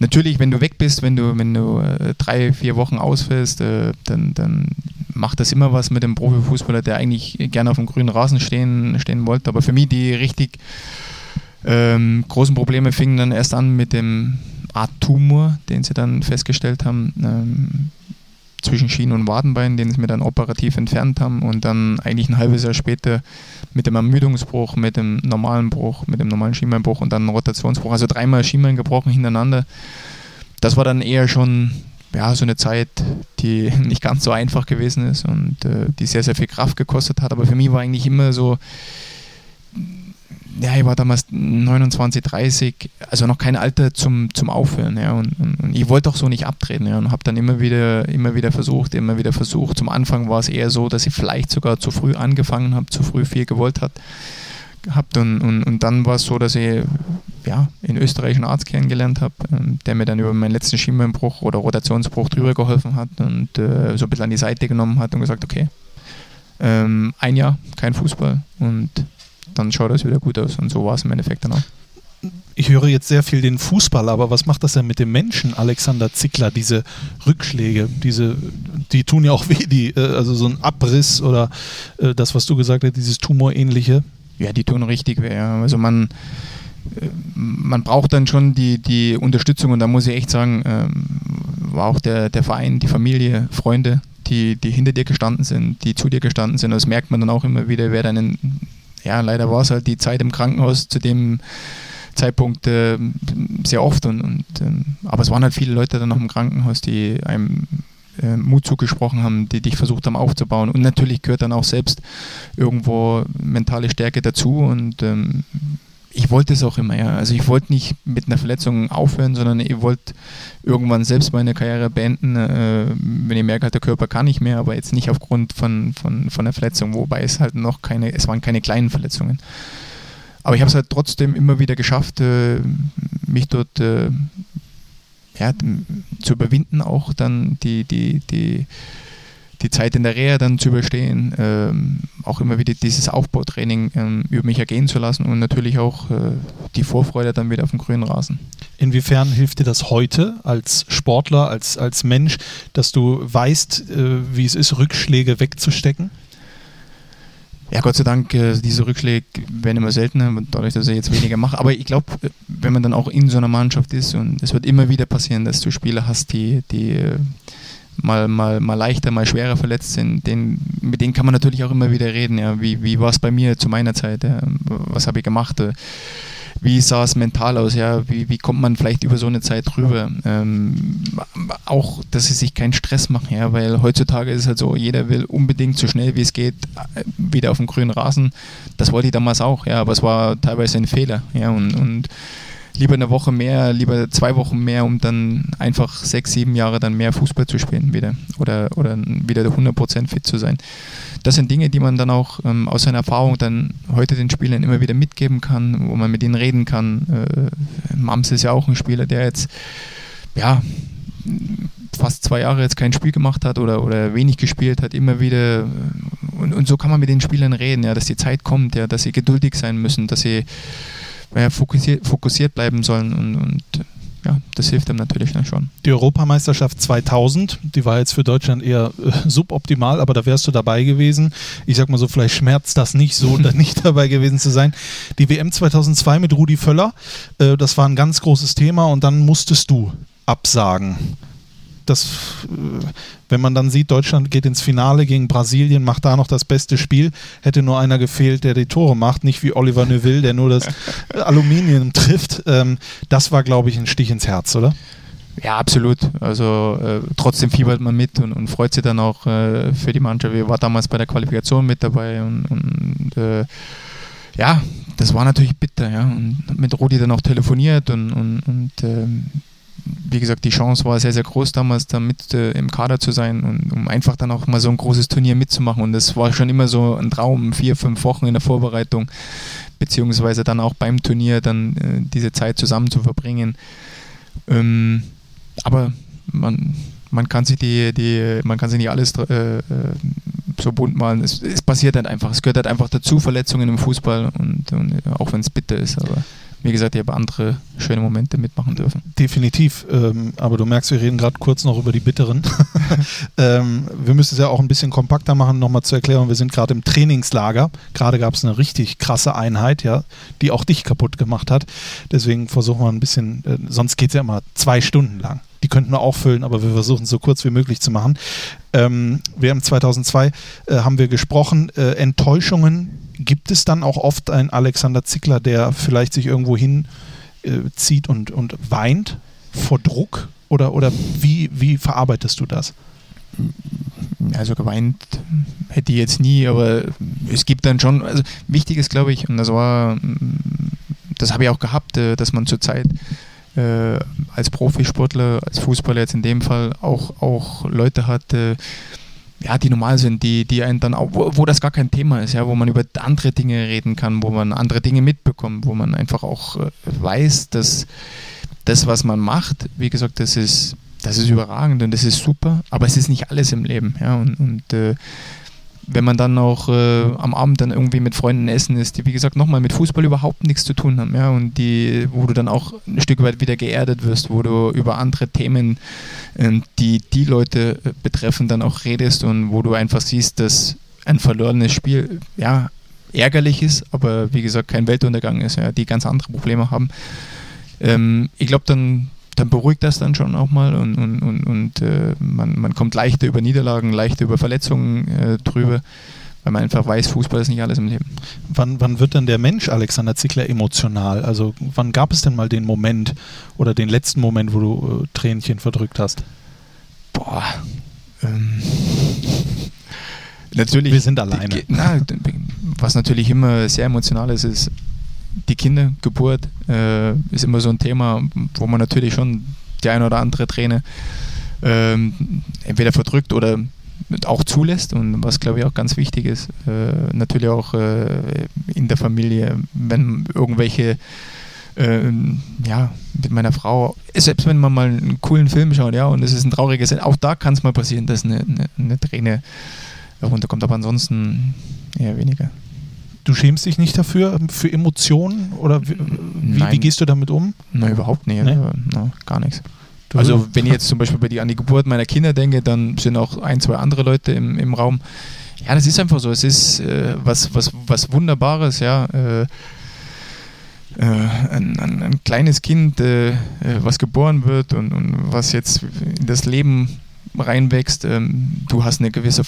natürlich, wenn du weg bist, wenn du, wenn du äh, drei, vier Wochen ausfällst, äh, dann, dann macht das immer was mit dem Profifußballer, der eigentlich gerne auf dem grünen Rasen stehen, stehen wollte. Aber für mich die richtig ähm, großen Probleme fingen dann erst an mit dem Art Tumor, den sie dann festgestellt haben. Ähm, zwischen Schienen und Wadenbein, den sie mir dann operativ entfernt haben und dann eigentlich ein halbes Jahr später mit dem Ermüdungsbruch, mit dem normalen Bruch, mit dem normalen Schienbeinbruch und dann Rotationsbruch, also dreimal Schienbein gebrochen hintereinander. Das war dann eher schon ja, so eine Zeit, die nicht ganz so einfach gewesen ist und äh, die sehr, sehr viel Kraft gekostet hat. Aber für mich war eigentlich immer so, ja, ich war damals 29, 30, also noch kein Alter zum, zum Aufhören. Ja, und, und, ich wollte auch so nicht abtreten ja, und habe dann immer wieder, immer wieder versucht, immer wieder versucht. Zum Anfang war es eher so, dass ich vielleicht sogar zu früh angefangen habe, zu früh viel gewollt hat, habt und, und, und dann war es so, dass ich ja, in Österreich einen Arzt kennengelernt habe, ähm, der mir dann über meinen letzten Schienbeinbruch oder Rotationsbruch drüber geholfen hat und äh, so ein bisschen an die Seite genommen hat und gesagt, okay, ähm, ein Jahr, kein Fußball und dann schaut das wieder gut aus. Und so war es im Endeffekt dann auch. Ich höre jetzt sehr viel den Fußball, aber was macht das denn mit dem Menschen, Alexander Zickler, diese Rückschläge, diese, die tun ja auch weh, die, äh, also so ein Abriss oder äh, das, was du gesagt hast, dieses Tumorähnliche? Ja, die tun richtig weh. Also man, äh, man braucht dann schon die, die Unterstützung und da muss ich echt sagen, ähm, war auch der, der Verein, die Familie, Freunde, die, die hinter dir gestanden sind, die zu dir gestanden sind. Das merkt man dann auch immer wieder, wer deinen ja, leider war es halt die Zeit im Krankenhaus zu dem Zeitpunkt äh, sehr oft. Und, und ähm, aber es waren halt viele Leute dann noch im Krankenhaus, die einem äh, Mut zugesprochen haben, die dich versucht haben aufzubauen. Und natürlich gehört dann auch selbst irgendwo mentale Stärke dazu. Und ähm, ich wollte es auch immer, ja. Also ich wollte nicht mit einer Verletzung aufhören, sondern ich wollte irgendwann selbst meine Karriere beenden, äh, wenn ich merke, halt, der Körper kann nicht mehr, aber jetzt nicht aufgrund von, von, von einer Verletzung, wobei es halt noch keine, es waren keine kleinen Verletzungen. Aber ich habe es halt trotzdem immer wieder geschafft, äh, mich dort äh, ja, zu überwinden, auch dann die, die, die die Zeit in der Reha dann zu überstehen, ähm, auch immer wieder dieses Aufbautraining ähm, über mich ergehen zu lassen und natürlich auch äh, die Vorfreude dann wieder auf dem grünen Rasen. Inwiefern hilft dir das heute als Sportler, als, als Mensch, dass du weißt, äh, wie es ist, Rückschläge wegzustecken? Ja, Gott sei Dank, äh, diese Rückschläge werden immer seltener, dadurch, dass ich jetzt weniger mache. Aber ich glaube, äh, wenn man dann auch in so einer Mannschaft ist und es wird immer wieder passieren, dass du Spieler hast, die, die äh, mal, mal, mal leichter, mal schwerer verletzt sind, den, mit denen kann man natürlich auch immer wieder reden. Ja. Wie, wie war es bei mir zu meiner Zeit? Ja. Was habe ich gemacht? wie sah es mental aus, ja, wie, wie kommt man vielleicht über so eine Zeit drüber? Ähm, auch, dass sie sich keinen Stress machen, ja, weil heutzutage ist es halt so, jeder will unbedingt so schnell wie es geht äh, wieder auf dem grünen Rasen. Das wollte ich damals auch, ja, aber es war teilweise ein Fehler, ja, und, und lieber eine Woche mehr, lieber zwei Wochen mehr, um dann einfach sechs, sieben Jahre dann mehr Fußball zu spielen wieder oder, oder wieder 100% fit zu sein. Das sind Dinge, die man dann auch ähm, aus seiner Erfahrung dann heute den Spielern immer wieder mitgeben kann, wo man mit ihnen reden kann. Äh, Mams ist ja auch ein Spieler, der jetzt ja fast zwei Jahre jetzt kein Spiel gemacht hat oder, oder wenig gespielt hat, immer wieder und, und so kann man mit den Spielern reden, ja, dass die Zeit kommt, ja, dass sie geduldig sein müssen, dass sie ja, fokussiert, fokussiert bleiben sollen und, und ja, das hilft dem natürlich dann schon. Die Europameisterschaft 2000, die war jetzt für Deutschland eher äh, suboptimal, aber da wärst du dabei gewesen. Ich sag mal so, vielleicht schmerzt das nicht so, da nicht dabei gewesen zu sein. Die WM 2002 mit Rudi Völler, äh, das war ein ganz großes Thema und dann musstest du absagen das, äh, wenn man dann sieht, Deutschland geht ins Finale gegen Brasilien, macht da noch das beste Spiel, hätte nur einer gefehlt, der die Tore macht, nicht wie Oliver Neuville, der nur das Aluminium trifft. Ähm, das war, glaube ich, ein Stich ins Herz, oder? Ja, absolut. Also äh, trotzdem fiebert man mit und, und freut sich dann auch äh, für die Mannschaft. Ich war damals bei der Qualifikation mit dabei und, und äh, ja, das war natürlich bitter, ja. Und mit Rudi dann auch telefoniert und, und, und ähm, wie gesagt, die Chance war sehr, sehr groß damals, da mit äh, im Kader zu sein und um einfach dann auch mal so ein großes Turnier mitzumachen. Und das war schon immer so ein Traum, vier, fünf Wochen in der Vorbereitung, beziehungsweise dann auch beim Turnier dann äh, diese Zeit zusammen zu verbringen. Ähm, aber man, man kann sich die, die, man kann sich nicht alles äh, äh, so bunt malen. Es, es, passiert halt einfach. Es gehört halt einfach dazu, Verletzungen im Fußball und, und auch wenn es bitter ist, aber wie gesagt, ich habe andere schöne Momente mitmachen dürfen. Definitiv, ähm, aber du merkst, wir reden gerade kurz noch über die bitteren. ähm, wir müssen es ja auch ein bisschen kompakter machen, nochmal zur Erklärung. Wir sind gerade im Trainingslager. Gerade gab es eine richtig krasse Einheit, ja, die auch dich kaputt gemacht hat. Deswegen versuchen wir ein bisschen, äh, sonst geht es ja immer zwei Stunden lang. Die könnten wir auch füllen, aber wir versuchen es so kurz wie möglich zu machen. Ähm, wir haben 2002 äh, haben wir gesprochen, äh, Enttäuschungen gibt es dann auch oft einen Alexander Zickler, der vielleicht sich irgendwo hinzieht äh, und, und weint vor Druck? Oder, oder wie, wie verarbeitest du das? Also geweint hätte ich jetzt nie, aber es gibt dann schon, also wichtig ist glaube ich, und das war, das habe ich auch gehabt, äh, dass man zurzeit äh, als Profisportler, als Fußballer jetzt in dem Fall auch, auch Leute hat, äh, ja, die normal sind, die, die einen dann auch, wo, wo, das gar kein Thema ist, ja, wo man über andere Dinge reden kann, wo man andere Dinge mitbekommt, wo man einfach auch äh, weiß, dass das, was man macht, wie gesagt, das ist, das ist überragend und das ist super, aber es ist nicht alles im Leben, ja, und, und äh, wenn man dann auch äh, am Abend dann irgendwie mit Freunden essen ist, die wie gesagt nochmal mit Fußball überhaupt nichts zu tun haben, ja, und die, wo du dann auch ein Stück weit wieder geerdet wirst, wo du über andere Themen, äh, die die Leute äh, betreffen, dann auch redest und wo du einfach siehst, dass ein verlorenes Spiel, ja, ärgerlich ist, aber wie gesagt kein Weltuntergang ist, ja, die ganz andere Probleme haben. Ähm, ich glaube, dann dann beruhigt das dann schon auch mal und, und, und, und äh, man, man kommt leichter über Niederlagen, leichter über Verletzungen äh, drüber, weil man einfach weiß, Fußball ist nicht alles im Leben. Wann, wann wird denn der Mensch Alexander Zickler emotional? Also wann gab es denn mal den Moment oder den letzten Moment, wo du äh, Tränchen verdrückt hast? Boah. Ähm, natürlich. Wir sind alleine. Na, was natürlich immer sehr emotional ist, ist die Kindergeburt äh, ist immer so ein Thema, wo man natürlich schon die eine oder andere Träne ähm, entweder verdrückt oder auch zulässt und was glaube ich auch ganz wichtig ist, äh, natürlich auch äh, in der Familie, wenn irgendwelche äh, ja, mit meiner Frau, selbst wenn man mal einen coolen Film schaut, ja, und es ist ein trauriges, auch da kann es mal passieren, dass eine, eine, eine Träne runterkommt, aber ansonsten eher weniger. Du schämst dich nicht dafür, für Emotionen? Oder wie, wie, wie gehst du damit um? Nein, überhaupt nicht. Nee? No, gar nichts. Du also wenn ich jetzt zum Beispiel bei die, an die Geburt meiner Kinder denke, dann sind auch ein, zwei andere Leute im, im Raum. ja, das ist einfach so. Es ist äh, was, was, was Wunderbares, ja. Äh, äh, ein, ein, ein, kleines Kind, äh, äh, was geboren wird und, und, was jetzt in das Leben reinwächst, ähm, du hast eine gewisse,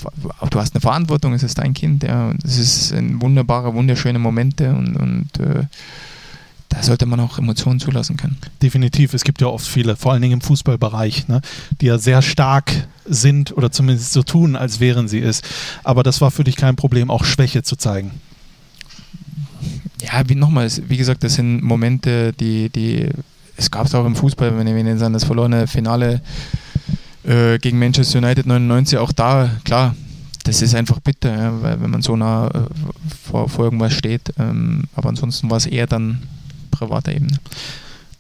du hast eine Verantwortung, es ist dein Kind, ja, und es ist ein wunderbarer, wunderschöne Momente und, und äh, da sollte man auch Emotionen zulassen können. Definitiv. Es gibt ja oft viele, vor allen Dingen im Fußballbereich, ne, die ja sehr stark sind oder zumindest so tun, als wären sie es. Aber das war für dich kein Problem, auch Schwäche zu zeigen. Ja, wie nochmals, wie gesagt, das sind Momente, die, die es gab es auch im Fußball, wenn wir an das verlorene Finale äh, gegen Manchester United 99, auch da, klar, das ist einfach bitter, ja, weil, wenn man so nah äh, vor, vor irgendwas steht. Ähm, aber ansonsten war es eher dann privater Ebene.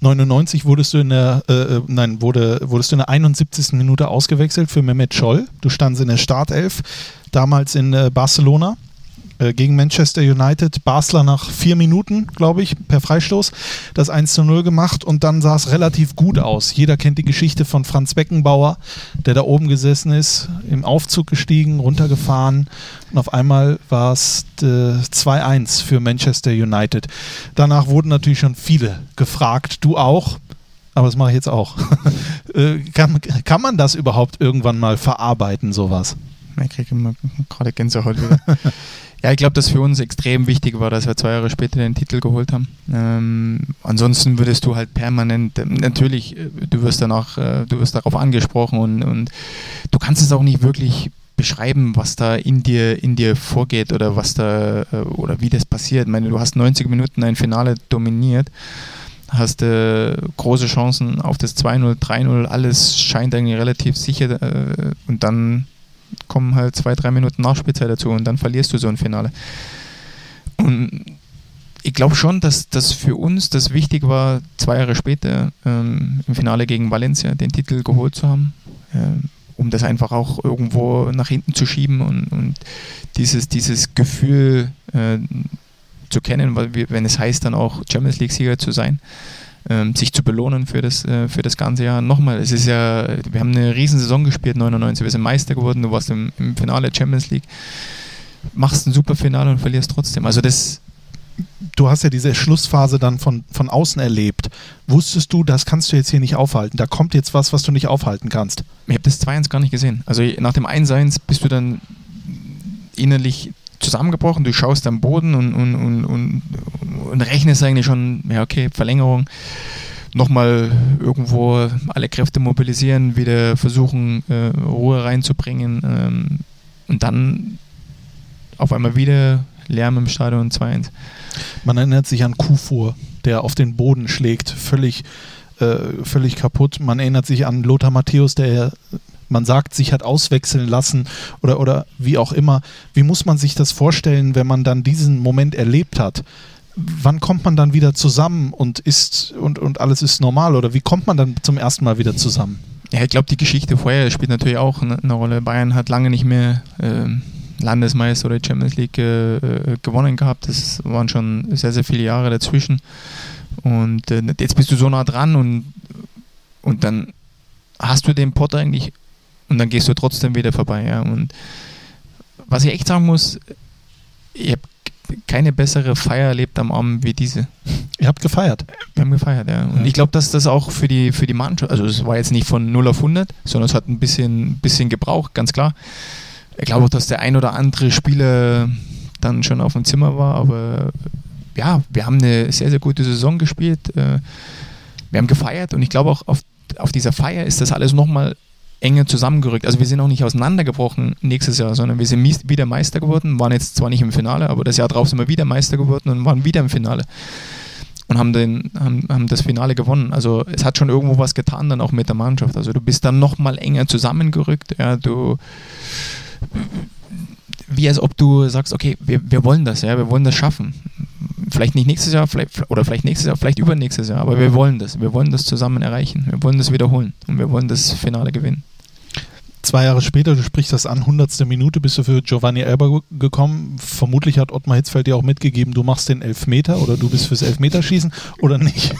99 wurdest du in der, äh, äh, nein, wurde, wurdest du in der 71. Minute ausgewechselt für Mehmet Scholl. Du standst in der Startelf, damals in äh, Barcelona. Äh, gegen Manchester United. Basler nach vier Minuten, glaube ich, per Freistoß das 1 zu 0 gemacht und dann sah es relativ gut aus. Jeder kennt die Geschichte von Franz Beckenbauer, der da oben gesessen ist, im Aufzug gestiegen, runtergefahren und auf einmal war es äh, 2-1 für Manchester United. Danach wurden natürlich schon viele gefragt, du auch. Aber das mache ich jetzt auch. Äh, kann, kann man das überhaupt irgendwann mal verarbeiten, sowas? Ich kriege immer gerade Gänsehaut wieder. Ja, ich glaube, dass für uns extrem wichtig war, dass wir zwei Jahre später den Titel geholt haben. Ähm, ansonsten würdest du halt permanent, äh, natürlich, äh, du wirst danach, äh, du wirst darauf angesprochen und, und du kannst es auch nicht wirklich beschreiben, was da in dir, in dir vorgeht oder was da äh, oder wie das passiert. Ich meine, du hast 90 Minuten ein Finale dominiert, hast äh, große Chancen auf das 2-0, 3-0, alles scheint eigentlich relativ sicher äh, und dann kommen halt zwei, drei Minuten Nachspielzeit dazu und dann verlierst du so ein Finale. Und ich glaube schon, dass das für uns das wichtig war, zwei Jahre später ähm, im Finale gegen Valencia den Titel geholt zu haben, äh, um das einfach auch irgendwo nach hinten zu schieben und, und dieses, dieses Gefühl äh, zu kennen, weil wir, wenn es heißt, dann auch Champions League-Sieger zu sein ähm, sich zu belohnen für das, äh, für das ganze Jahr. Nochmal, es ist ja, wir haben eine riesen Saison gespielt, 99, wir sind Meister geworden, du warst im, im Finale Champions League, machst ein super Finale und verlierst trotzdem. Also das, du hast ja diese Schlussphase dann von, von außen erlebt. Wusstest du, das kannst du jetzt hier nicht aufhalten? Da kommt jetzt was, was du nicht aufhalten kannst. Ich habe das 2-1 gar nicht gesehen. Also nach dem 1-1 bist du dann innerlich zusammengebrochen, du schaust am Boden und, und, und, und, und rechnest eigentlich schon, ja okay, Verlängerung, nochmal irgendwo alle Kräfte mobilisieren, wieder versuchen, äh, Ruhe reinzubringen ähm, und dann auf einmal wieder Lärm im Stadion 2-1. Man erinnert sich an Kufur, der auf den Boden schlägt, völlig, äh, völlig kaputt. Man erinnert sich an Lothar Matthäus, der man sagt, sich hat auswechseln lassen oder, oder wie auch immer. Wie muss man sich das vorstellen, wenn man dann diesen Moment erlebt hat? Wann kommt man dann wieder zusammen und ist und, und alles ist normal oder wie kommt man dann zum ersten Mal wieder zusammen? Ja, ich glaube, die Geschichte vorher spielt natürlich auch eine Rolle. Bayern hat lange nicht mehr äh, Landesmeister oder Champions League äh, äh, gewonnen gehabt. Das waren schon sehr, sehr viele Jahre dazwischen. Und äh, jetzt bist du so nah dran und, und dann hast du den Potter eigentlich und dann gehst du trotzdem wieder vorbei. Ja. Und was ich echt sagen muss, ich habe keine bessere Feier erlebt am Abend wie diese. Ihr habt gefeiert? Wir haben gefeiert, ja. Und ja. ich glaube, dass das auch für die, für die Mannschaft, also es war jetzt nicht von 0 auf 100, sondern es hat ein bisschen, bisschen gebraucht, ganz klar. Ich glaube auch, dass der ein oder andere Spieler dann schon auf dem Zimmer war, aber ja, wir haben eine sehr, sehr gute Saison gespielt. Äh, wir haben gefeiert und ich glaube auch auf, auf dieser Feier ist das alles nochmal enger zusammengerückt. Also wir sind auch nicht auseinandergebrochen nächstes Jahr, sondern wir sind wieder Meister geworden, waren jetzt zwar nicht im Finale, aber das Jahr drauf sind wir wieder Meister geworden und waren wieder im Finale und haben, den, haben, haben das Finale gewonnen. Also es hat schon irgendwo was getan dann auch mit der Mannschaft. Also du bist dann nochmal enger zusammengerückt. Ja, du wie als ob du sagst, okay, wir, wir wollen das, ja, wir wollen das schaffen. Vielleicht nicht nächstes Jahr, vielleicht, oder vielleicht nächstes Jahr, vielleicht übernächstes Jahr, aber wir wollen das. Wir wollen das zusammen erreichen. Wir wollen das wiederholen und wir wollen das Finale gewinnen. Zwei Jahre später, du sprichst das an, 100. Minute bist du für Giovanni Elber gekommen. Vermutlich hat Ottmar Hitzfeld dir auch mitgegeben, du machst den Elfmeter oder du bist fürs Elfmeterschießen oder nicht?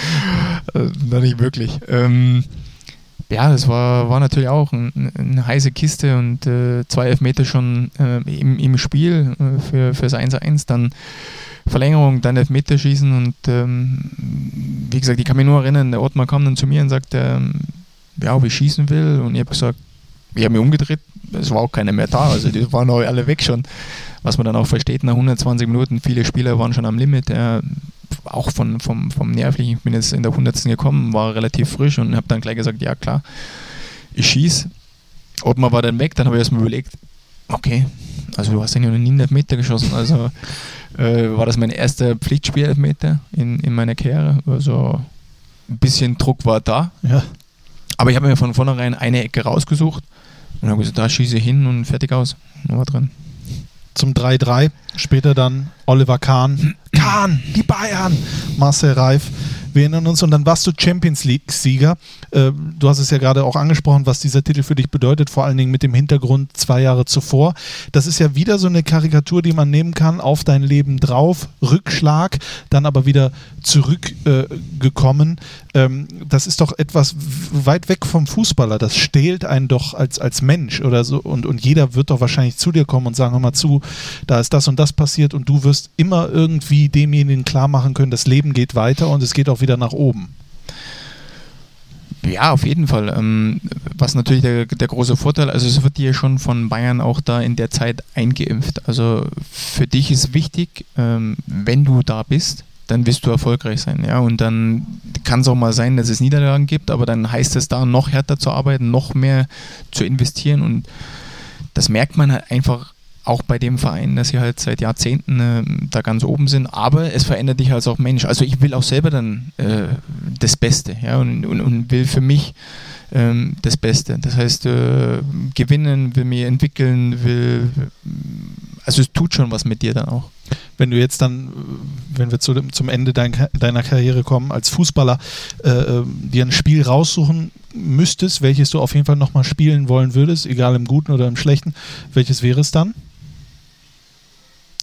äh, noch nicht wirklich. Ähm, ja, das war, war natürlich auch ein, eine heiße Kiste und äh, zwei Elfmeter schon äh, im, im Spiel äh, für, fürs 1-1, dann Verlängerung, dann Elfmeterschießen und ähm, wie gesagt, ich kann mich nur erinnern, der Ottmar kam dann zu mir und sagte, ähm, ja, ob ich schießen will und ich habe gesagt, ich habe mich umgedreht, es war auch keiner mehr da, also die waren auch alle weg schon, was man dann auch versteht, nach 120 Minuten, viele Spieler waren schon am Limit, äh, auch von, vom, vom Nervlichen, ich bin jetzt in der 100. gekommen, war relativ frisch und habe dann gleich gesagt, ja klar, ich schieße. Ottmar war dann weg, dann habe ich erstmal überlegt, okay, also du hast ja noch nie einen Meter geschossen, also äh, war das mein erster Pflichtspiel-Elfmeter in, in meiner Karriere, also ein bisschen Druck war da. Ja. Aber ich habe mir von vornherein eine Ecke rausgesucht und habe gesagt, da schieße ich hin und fertig aus. Und war drin zum 3-3. Später dann Oliver Kahn. Kahn, die Bayern. Marcel Reif. Wir erinnern uns und dann warst du Champions League-Sieger. Äh, du hast es ja gerade auch angesprochen, was dieser Titel für dich bedeutet, vor allen Dingen mit dem Hintergrund zwei Jahre zuvor. Das ist ja wieder so eine Karikatur, die man nehmen kann, auf dein Leben drauf, Rückschlag, dann aber wieder zurückgekommen. Äh, ähm, das ist doch etwas weit weg vom Fußballer. Das stählt einen doch als, als Mensch oder so. Und, und jeder wird doch wahrscheinlich zu dir kommen und sagen, hör mal zu, da ist das und das passiert und du wirst immer irgendwie demjenigen klar machen können, das Leben geht weiter und es geht auch wieder nach oben. Ja, auf jeden Fall. Ähm, was natürlich der, der große Vorteil, also es wird dir schon von Bayern auch da in der Zeit eingeimpft. Also für dich ist wichtig, ähm, wenn du da bist, dann wirst du erfolgreich sein. Ja? Und dann kann es auch mal sein, dass es Niederlagen gibt, aber dann heißt es da noch härter zu arbeiten, noch mehr zu investieren und das merkt man halt einfach auch bei dem Verein, dass sie halt seit Jahrzehnten äh, da ganz oben sind, aber es verändert dich als auch Mensch. Also ich will auch selber dann äh, das Beste ja, und, und, und will für mich ähm, das Beste. Das heißt, äh, gewinnen, will mich entwickeln, will, also es tut schon was mit dir dann auch. Wenn du jetzt dann, wenn wir zu dem, zum Ende dein, deiner Karriere kommen, als Fußballer äh, äh, dir ein Spiel raussuchen müsstest, welches du auf jeden Fall nochmal spielen wollen würdest, egal im Guten oder im Schlechten, welches wäre es dann?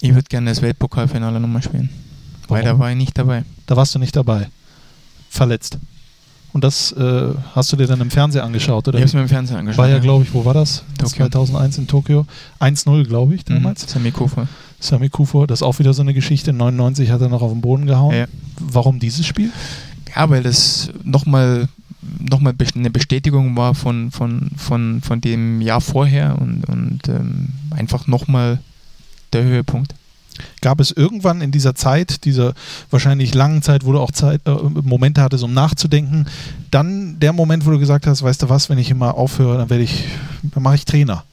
Ich würde gerne das Weltpokalfinale nochmal spielen. Warum? Weil da war ich nicht dabei. Da warst du nicht dabei. Verletzt. Und das äh, hast du dir dann im Fernsehen angeschaut, oder? Ich habe es mir im Fernsehen angeschaut. War ja, glaube ich, wo war das? Tokio. 2001 in Tokio. 1-0, glaube ich, damals. Mhm, Sami Kufo. Sami Kufo, das ist auch wieder so eine Geschichte. 99 hat er noch auf den Boden gehauen. Ja. Warum dieses Spiel? Ja, weil das nochmal noch mal eine Bestätigung war von, von, von, von dem Jahr vorher und, und ähm, einfach nochmal der Höhepunkt. Gab es irgendwann in dieser Zeit, dieser wahrscheinlich langen Zeit, wo du auch Zeit, äh, Momente hattest, um nachzudenken, dann der Moment, wo du gesagt hast, weißt du was, wenn ich immer aufhöre, dann werde ich, dann mache ich Trainer.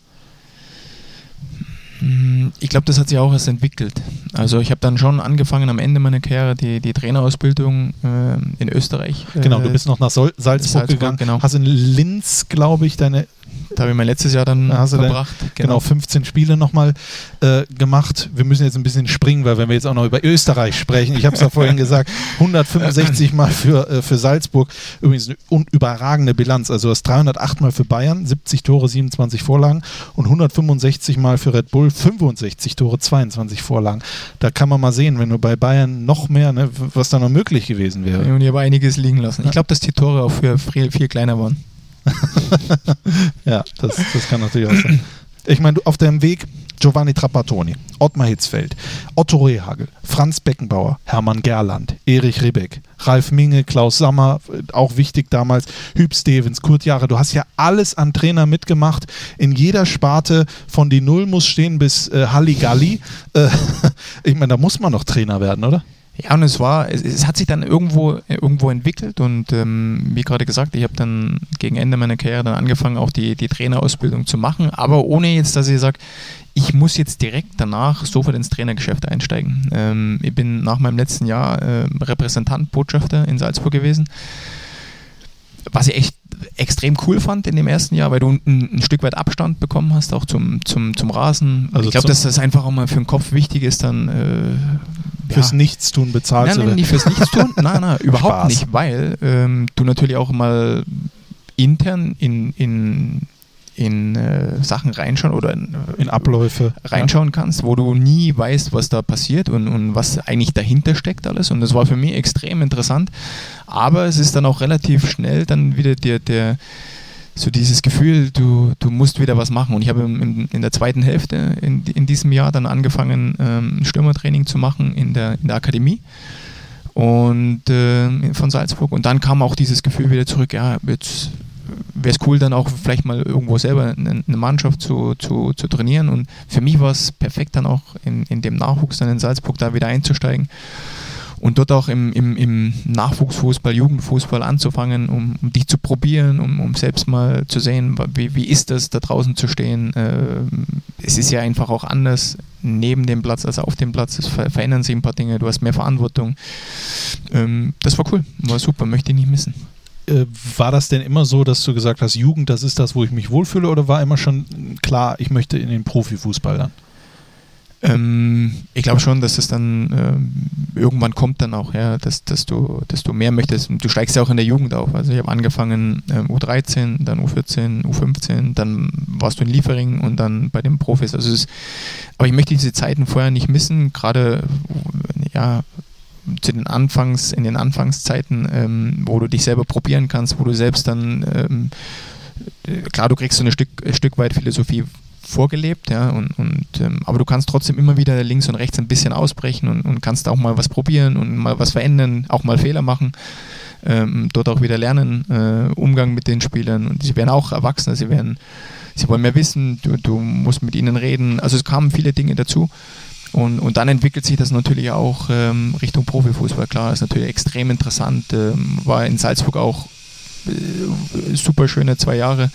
Hm, ich glaube, das hat sich auch erst entwickelt. Also ich habe dann schon angefangen am Ende meiner Karriere die, die Trainerausbildung äh, in Österreich. Genau, du bist noch nach Sol Salzburg, Salzburg gegangen, genau. hast in Linz, glaube ich, deine da habe ich mein letztes Jahr dann da verbracht. Dann, genau. genau, 15 Spiele nochmal äh, gemacht. Wir müssen jetzt ein bisschen springen, weil wenn wir jetzt auch noch über Österreich sprechen, ich habe es ja vorhin gesagt, 165 Mal für, äh, für Salzburg. Übrigens eine überragende Bilanz. Also das 308 Mal für Bayern, 70 Tore, 27 Vorlagen und 165 Mal für Red Bull, 65 Tore, 22 Vorlagen. Da kann man mal sehen, wenn du bei Bayern noch mehr, ne, was da noch möglich gewesen wäre. Und ihr aber einiges liegen lassen. Ich glaube, dass die Tore auch für viel, viel kleiner waren. ja, das, das kann natürlich auch sein. Ich meine, auf deinem Weg Giovanni Trapattoni, Ottmar Hitzfeld, Otto Rehagel, Franz Beckenbauer, Hermann Gerland, Erich Ribbeck, Ralf Minge, Klaus Sammer, auch wichtig damals, Hüb Stevens, Kurt Jahre. Du hast ja alles an Trainer mitgemacht. In jeder Sparte von die Null muss stehen bis äh, Halligalli. Äh, ich meine, da muss man noch Trainer werden, oder? Ja, und es war, es, es, hat sich dann irgendwo, irgendwo entwickelt und ähm, wie gerade gesagt, ich habe dann gegen Ende meiner Karriere dann angefangen, auch die, die Trainerausbildung zu machen, aber ohne jetzt, dass ich sage, ich muss jetzt direkt danach sofort ins Trainergeschäft einsteigen. Ähm, ich bin nach meinem letzten Jahr äh, Repräsentant, Botschafter in Salzburg gewesen, was ich echt extrem cool fand in dem ersten Jahr, weil du ein, ein Stück weit Abstand bekommen hast, auch zum, zum, zum Rasen. Also ich glaube, dass das einfach auch mal für den Kopf wichtig ist, dann äh, Fürs ja. Nichtstun bezahlt Nein, nein, nicht fürs Nichtstun. nein, nein, überhaupt Spaß. nicht, weil ähm, du natürlich auch mal intern in, in, in äh, Sachen reinschauen oder in, äh, in Abläufe reinschauen ja. kannst, wo du nie weißt, was da passiert und, und was eigentlich dahinter steckt alles. Und das war für mich extrem interessant. Aber es ist dann auch relativ schnell dann wieder der, der so dieses Gefühl, du, du musst wieder was machen. Und ich habe in, in der zweiten Hälfte in, in diesem Jahr dann angefangen, ähm, Stürmertraining zu machen in der, in der Akademie und äh, von Salzburg. Und dann kam auch dieses Gefühl wieder zurück, ja, jetzt wäre es cool, dann auch vielleicht mal irgendwo selber eine, eine Mannschaft zu, zu, zu trainieren. Und für mich war es perfekt, dann auch in, in dem Nachwuchs dann in Salzburg da wieder einzusteigen und dort auch im, im, im Nachwuchsfußball, Jugendfußball anzufangen, um, um dich zu probieren, um, um selbst mal zu sehen, wie, wie ist das, da draußen zu stehen. Äh, es ist ja einfach auch anders neben dem Platz als auf dem Platz. Es ver verändern sich ein paar Dinge, du hast mehr Verantwortung. Ähm, das war cool, war super, möchte ich nicht missen. Äh, war das denn immer so, dass du gesagt hast, Jugend, das ist das, wo ich mich wohlfühle, oder war immer schon klar, ich möchte in den Profifußball dann? Ähm, ich glaube schon, dass es dann ähm, irgendwann kommt dann auch, ja, dass, dass, du, dass du mehr möchtest. Du steigst ja auch in der Jugend auf. Also ich habe angefangen ähm, U13, dann U14, U15, dann warst du in Liefering und dann bei den Profis. Also es, aber ich möchte diese Zeiten vorher nicht missen, gerade ja, zu den Anfangs, in den Anfangszeiten, ähm, wo du dich selber probieren kannst, wo du selbst dann ähm, klar, du kriegst so ein Stück, ein Stück weit Philosophie vorgelebt, ja, und, und ähm, aber du kannst trotzdem immer wieder links und rechts ein bisschen ausbrechen und, und kannst auch mal was probieren und mal was verändern, auch mal Fehler machen, ähm, dort auch wieder lernen, äh, Umgang mit den Spielern und sie werden auch Erwachsene, sie werden, sie wollen mehr wissen, du, du musst mit ihnen reden, also es kamen viele Dinge dazu. Und, und dann entwickelt sich das natürlich auch ähm, Richtung Profifußball. Klar, ist natürlich extrem interessant. Ähm, war in Salzburg auch äh, super schöne zwei Jahre.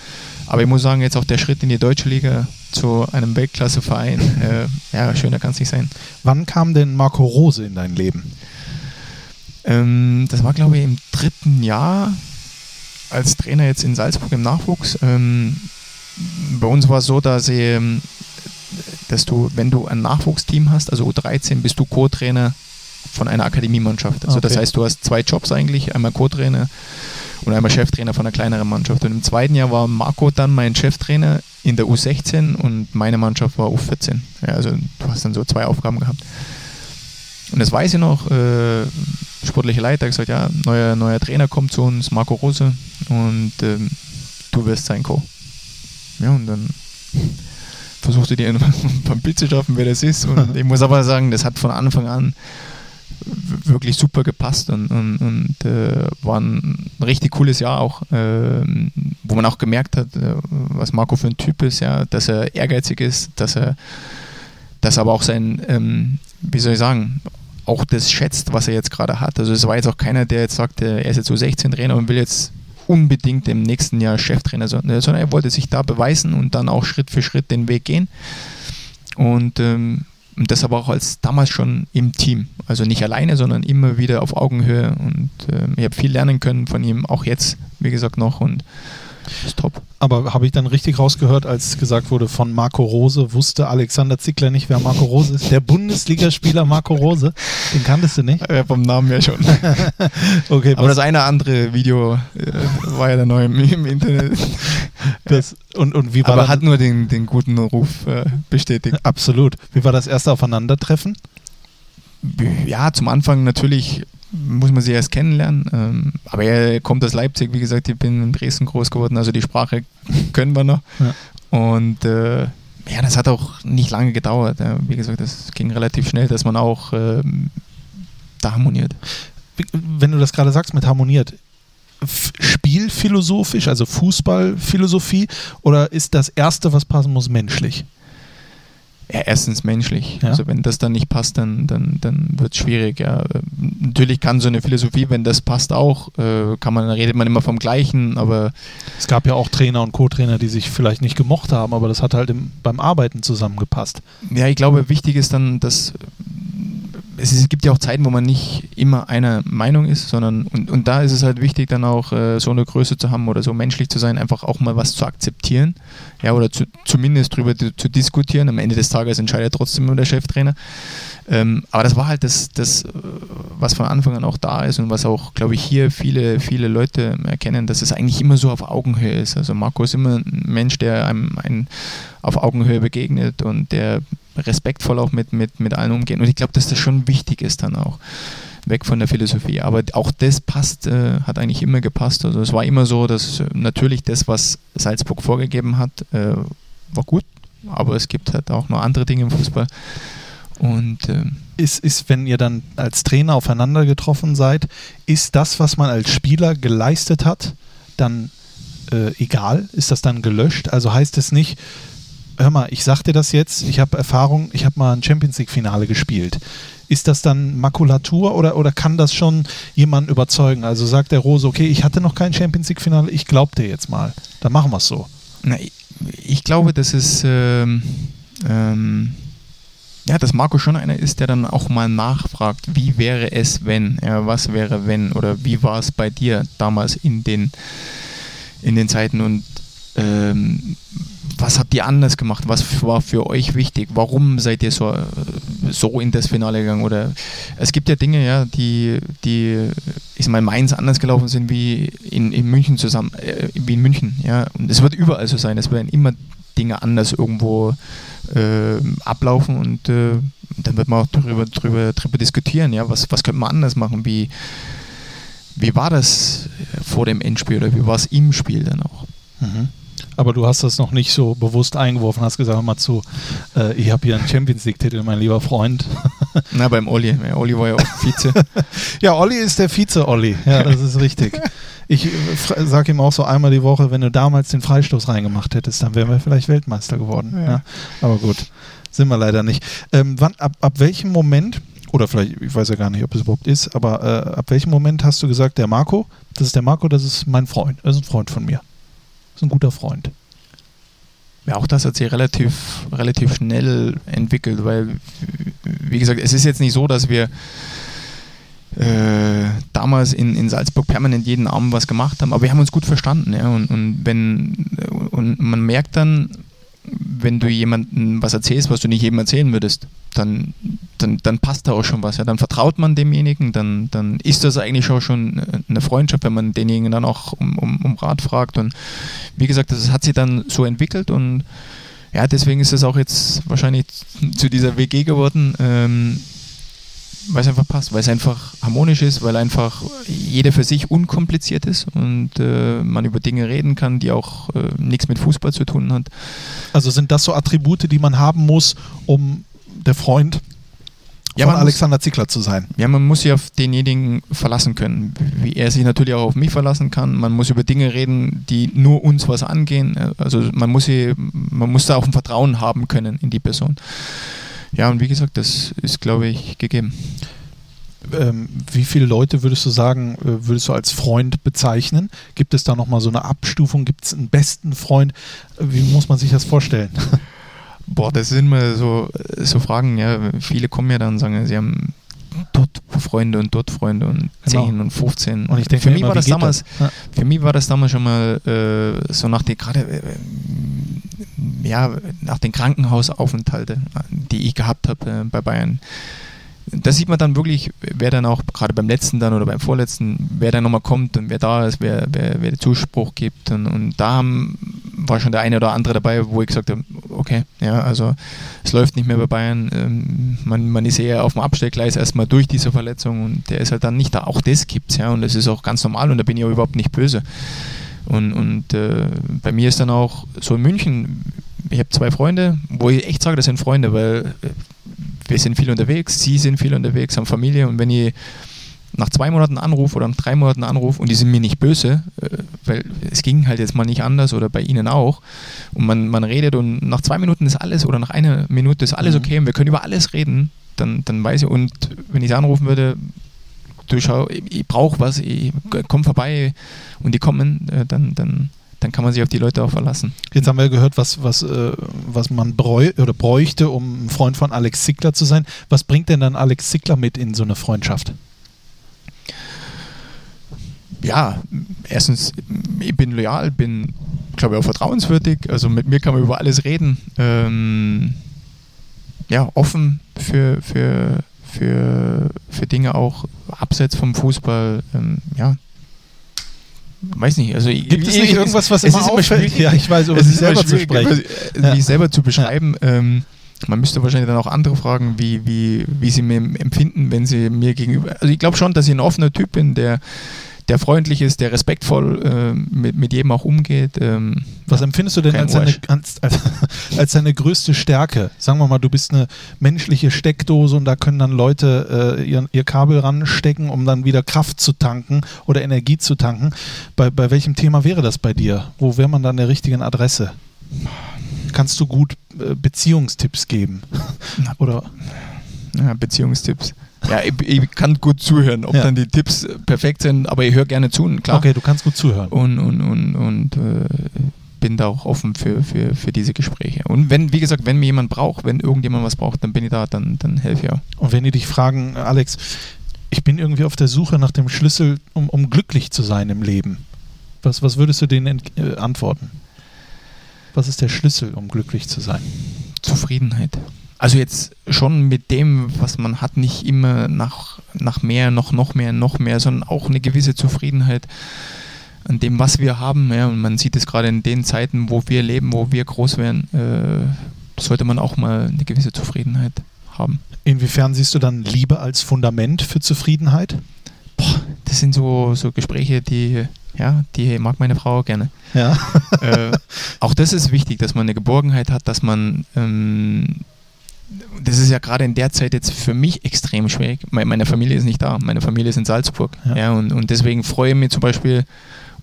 Aber ich muss sagen, jetzt auch der Schritt in die deutsche Liga zu einem Weltklasseverein. Äh, ja, schöner kann es nicht sein. Wann kam denn Marco Rose in dein Leben? Ähm, das war, glaube ich, im dritten Jahr als Trainer jetzt in Salzburg im Nachwuchs. Ähm, bei uns war es so, dass, ich, ähm, dass du, wenn du ein Nachwuchsteam hast, also U13, bist du Co-Trainer von einer Akademiemannschaft. Also okay. das heißt, du hast zwei Jobs eigentlich, einmal Co-Trainer und einmal Cheftrainer von einer kleineren Mannschaft. Und im zweiten Jahr war Marco dann mein Cheftrainer in der U16 und meine Mannschaft war U14. Ja, also du hast dann so zwei Aufgaben gehabt. Und das weiß ich noch, äh, sportliche Leiter hat gesagt, ja, neuer, neuer Trainer kommt zu uns, Marco Rose, und ähm, du wirst sein Co. Ja, und dann versuchte die ein Bild zu schaffen, wer das ist. Und ich muss aber sagen, das hat von Anfang an wirklich super gepasst und, und, und äh, war ein richtig cooles Jahr auch, äh, wo man auch gemerkt hat, äh, was Marco für ein Typ ist, ja, dass er ehrgeizig ist, dass er dass aber auch sein, ähm, wie soll ich sagen, auch das schätzt, was er jetzt gerade hat. Also es war jetzt auch keiner, der jetzt sagt, er ist jetzt so 16 Trainer und will jetzt unbedingt im nächsten Jahr Cheftrainer, sondern er wollte sich da beweisen und dann auch Schritt für Schritt den Weg gehen. Und ähm, und das aber auch als damals schon im Team. Also nicht alleine, sondern immer wieder auf Augenhöhe. Und äh, ich habe viel lernen können von ihm, auch jetzt, wie gesagt, noch. Und ist top. Aber habe ich dann richtig rausgehört, als gesagt wurde von Marco Rose, wusste Alexander Zickler nicht, wer Marco Rose ist? Der Bundesligaspieler Marco Rose, den kanntest du nicht? Ja, vom Namen her schon. okay, Aber das eine andere Video äh, war ja dann neu im, im Internet. Das, und, und wie war Aber hat nur den, den guten Ruf äh, bestätigt. Absolut. Wie war das erste Aufeinandertreffen? Ja, zum Anfang natürlich muss man sie erst kennenlernen. Ähm, aber er kommt aus Leipzig, wie gesagt, ich bin in Dresden groß geworden, also die Sprache können wir noch. Ja. Und äh, ja, das hat auch nicht lange gedauert. Wie gesagt, das ging relativ schnell, dass man auch äh, da harmoniert. Wenn du das gerade sagst mit harmoniert, spielphilosophisch, also Fußballphilosophie, oder ist das Erste, was passen muss, menschlich? Ja, erstens menschlich. Ja. Also wenn das dann nicht passt, dann, dann, dann wird es schwierig. Ja. Natürlich kann so eine Philosophie, wenn das passt auch, äh, kann man, redet man immer vom Gleichen, aber es gab ja auch Trainer und Co-Trainer, die sich vielleicht nicht gemocht haben, aber das hat halt im, beim Arbeiten zusammengepasst. Ja, ich glaube, wichtig ist dann, dass es gibt ja auch Zeiten, wo man nicht immer einer Meinung ist, sondern und, und da ist es halt wichtig, dann auch äh, so eine Größe zu haben oder so menschlich zu sein, einfach auch mal was zu akzeptieren, ja, oder zu, zumindest darüber zu, zu, diskutieren. Am Ende des Tages entscheidet trotzdem immer der Cheftrainer. Ähm, aber das war halt das, das, was von Anfang an auch da ist und was auch, glaube ich, hier viele, viele Leute erkennen, dass es eigentlich immer so auf Augenhöhe ist. Also Marco ist immer ein Mensch, der einem ein, auf Augenhöhe begegnet und der respektvoll auch mit, mit, mit allen umgehen. Und ich glaube, dass das schon wichtig ist dann auch. weg von der Philosophie. Aber auch das passt, äh, hat eigentlich immer gepasst. Also es war immer so, dass natürlich das, was Salzburg vorgegeben hat, äh, war gut, aber es gibt halt auch noch andere Dinge im Fußball. Und äh, ist, ist, wenn ihr dann als Trainer aufeinander getroffen seid, ist das, was man als Spieler geleistet hat, dann äh, egal? Ist das dann gelöscht? Also heißt es nicht, hör mal, ich sag dir das jetzt, ich habe Erfahrung, ich habe mal ein Champions League-Finale gespielt. Ist das dann Makulatur oder, oder kann das schon jemanden überzeugen? Also sagt der Rose, okay, ich hatte noch kein Champions League-Finale, ich glaub dir jetzt mal. Dann machen wir es so. Na, ich, ich, glaube, dass es ähm, ähm, ja, dass Marco schon einer ist, der dann auch mal nachfragt, wie wäre es, wenn, ja, was wäre, wenn, oder wie war es bei dir damals in den, in den Zeiten und ähm, was habt ihr anders gemacht? Was war für euch wichtig? Warum seid ihr so, so in das Finale gegangen? Oder es gibt ja Dinge, ja, die, die ich meine, Mainz anders gelaufen sind wie in, in München zusammen, äh, wie in München, ja. Und es wird überall so sein. Es werden immer Dinge anders irgendwo äh, ablaufen und äh, dann wird man auch darüber, darüber, darüber diskutieren, ja, was, was könnte man anders machen? Wie, wie war das vor dem Endspiel oder wie war es im Spiel dann auch? Mhm aber du hast das noch nicht so bewusst eingeworfen, hast gesagt, hör mal zu, äh, ich habe hier einen Champions League-Titel, mein lieber Freund. Na, beim Olli. Olli war ja auch Vize. ja, Olli ist der Vize-Olli. Ja, das ist richtig. Ich äh, sage ihm auch so einmal die Woche, wenn du damals den Freistoß reingemacht hättest, dann wären wir vielleicht Weltmeister geworden. Ja. Ja, aber gut, sind wir leider nicht. Ähm, wann, ab, ab welchem Moment oder vielleicht, ich weiß ja gar nicht, ob es überhaupt ist, aber äh, ab welchem Moment hast du gesagt, der Marco, das ist der Marco, das ist mein Freund, das ist ein Freund von mir ist ein guter Freund. Ja, auch das hat sich relativ, relativ schnell entwickelt, weil, wie gesagt, es ist jetzt nicht so, dass wir äh, damals in, in Salzburg permanent jeden Abend was gemacht haben, aber wir haben uns gut verstanden. Ja, und, und, wenn, und man merkt dann, wenn du jemandem was erzählst, was du nicht jedem erzählen würdest, dann, dann, dann passt da auch schon was. Ja. Dann vertraut man demjenigen, dann, dann ist das eigentlich auch schon eine Freundschaft, wenn man denjenigen dann auch um, um, um Rat fragt. Und wie gesagt, das hat sich dann so entwickelt und ja, deswegen ist es auch jetzt wahrscheinlich zu dieser WG geworden. Ähm, weil es einfach passt, weil es einfach harmonisch ist, weil einfach jeder für sich unkompliziert ist und äh, man über Dinge reden kann, die auch äh, nichts mit Fußball zu tun hat. Also sind das so Attribute, die man haben muss, um der Freund ja, von Alexander Zickler zu sein? Ja, man muss sich auf denjenigen verlassen können, wie er sich natürlich auch auf mich verlassen kann. Man muss über Dinge reden, die nur uns was angehen. Also man muss, sie, man muss da auch ein Vertrauen haben können in die Person. Ja, und wie gesagt, das ist, glaube ich, gegeben. Ähm, wie viele Leute würdest du sagen, äh, würdest du als Freund bezeichnen? Gibt es da nochmal so eine Abstufung? Gibt es einen besten Freund? Wie muss man sich das vorstellen? Boah, das sind mal so, so Fragen, ja. Viele kommen ja dann und sagen, sie haben dort Freunde und dort Freunde und genau. 10 und 15. Und ich denke, für mich war das damals, das? für mich war das damals schon mal äh, so nach der gerade äh, ja, nach den Krankenhausaufenthalten, die ich gehabt habe äh, bei Bayern. Da sieht man dann wirklich, wer dann auch, gerade beim letzten dann oder beim vorletzten, wer dann nochmal kommt und wer da ist, wer, wer, wer den Zuspruch gibt. Und, und da haben, war schon der eine oder andere dabei, wo ich gesagt habe, okay, ja, also es läuft nicht mehr bei Bayern. Ähm, man, man ist eher auf dem Abstellgleis erstmal durch diese Verletzung und der ist halt dann nicht da. Auch das gibt es, ja, und das ist auch ganz normal und da bin ich auch überhaupt nicht böse. Und, und äh, bei mir ist dann auch so in München, ich habe zwei Freunde, wo ich echt sage, das sind Freunde, weil äh, wir sind viel unterwegs, sie sind viel unterwegs, haben Familie und wenn ich nach zwei Monaten anrufe oder nach drei Monaten anrufe und die sind mir nicht böse, äh, weil es ging halt jetzt mal nicht anders oder bei ihnen auch und man, man redet und nach zwei Minuten ist alles oder nach einer Minute ist alles mhm. okay und wir können über alles reden, dann, dann weiß ich und wenn ich sie anrufen würde, du schau, ich brauche was, ich komm vorbei und die kommen, äh, dann, dann, dann kann man sich auf die Leute auch verlassen. Jetzt haben wir gehört, was, was, äh, was man bräu oder bräuchte, um ein Freund von Alex Sickler zu sein. Was bringt denn dann Alex Sickler mit in so eine Freundschaft? Ja, erstens, ich bin loyal, bin, glaube ich, auch vertrauenswürdig. Also mit mir kann man über alles reden. Ähm, ja, offen für, für, für, für Dinge auch abseits vom Fußball. Ähm, ja, weiß nicht. Also gibt es nicht irgendwas, was immer auffällt? Ja, ich weiß, über sich selber zu sprechen, ja. mich selber zu beschreiben. Ähm, man müsste wahrscheinlich dann auch andere fragen, wie, wie, wie sie mir empfinden, wenn sie mir gegenüber. Also ich glaube schon, dass ich ein offener Typ bin, der, der freundlich ist, der respektvoll äh, mit, mit jedem auch umgeht. Ähm, Was empfindest du denn als deine, als, als, deine größte Stärke? Sagen wir mal, du bist eine menschliche Steckdose und da können dann Leute äh, ihr, ihr Kabel ranstecken, um dann wieder Kraft zu tanken oder Energie zu tanken. Bei, bei welchem Thema wäre das bei dir? Wo wäre man dann der richtigen Adresse? Kannst du gut äh, Beziehungstipps geben? oder? Ja, Beziehungstipps. Ja, ich, ich, kann gut zuhören, ob ja. dann die Tipps perfekt sind, aber ich höre gerne zu, klar. Okay, du kannst gut zuhören. Und, und, und, und äh, bin da auch offen für, für, für diese Gespräche. Und wenn, wie gesagt, wenn mir jemand braucht, wenn irgendjemand was braucht, dann bin ich da, dann, dann helfe ich auch. Und wenn die dich fragen, Alex, ich bin irgendwie auf der Suche nach dem Schlüssel, um, um glücklich zu sein im Leben. Was, was würdest du denen äh, antworten? Was ist der Schlüssel, um glücklich zu sein? Zufriedenheit. Also jetzt schon mit dem, was man hat, nicht immer nach, nach mehr, noch, noch mehr, noch mehr, sondern auch eine gewisse Zufriedenheit an dem, was wir haben. Ja, und man sieht es gerade in den Zeiten, wo wir leben, wo wir groß werden, äh, sollte man auch mal eine gewisse Zufriedenheit haben. Inwiefern siehst du dann Liebe als Fundament für Zufriedenheit? Boah, das sind so, so Gespräche, die, ja, die mag meine Frau gerne. Ja. äh, auch das ist wichtig, dass man eine Geborgenheit hat, dass man ähm, das ist ja gerade in der Zeit jetzt für mich extrem schwierig. Meine Familie ist nicht da, meine Familie ist in Salzburg. Ja. ja und, und deswegen freue ich mich zum Beispiel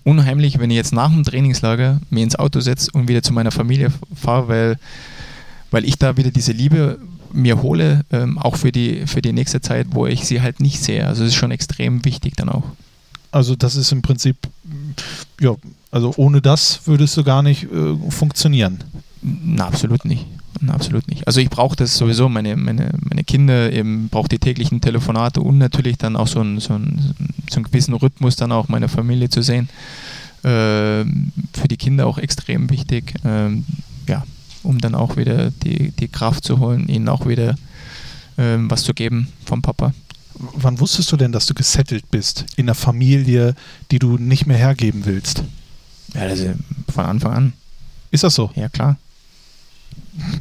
unheimlich, wenn ich jetzt nach dem Trainingslager mir ins Auto setze und wieder zu meiner Familie fahre, weil, weil ich da wieder diese Liebe mir hole, ähm, auch für die, für die nächste Zeit, wo ich sie halt nicht sehe. Also es ist schon extrem wichtig dann auch. Also das ist im Prinzip, ja, also ohne das würdest du gar nicht äh, funktionieren. Na, absolut nicht. Absolut nicht. Also ich brauche das sowieso, meine, meine, meine Kinder eben braucht die täglichen Telefonate und natürlich dann auch so einen, so, einen, so einen gewissen Rhythmus dann auch meine Familie zu sehen. Äh, für die Kinder auch extrem wichtig, äh, ja, um dann auch wieder die, die Kraft zu holen, ihnen auch wieder äh, was zu geben vom Papa. Wann wusstest du denn, dass du gesettelt bist in einer Familie, die du nicht mehr hergeben willst? Ja, also von Anfang an. Ist das so? Ja, klar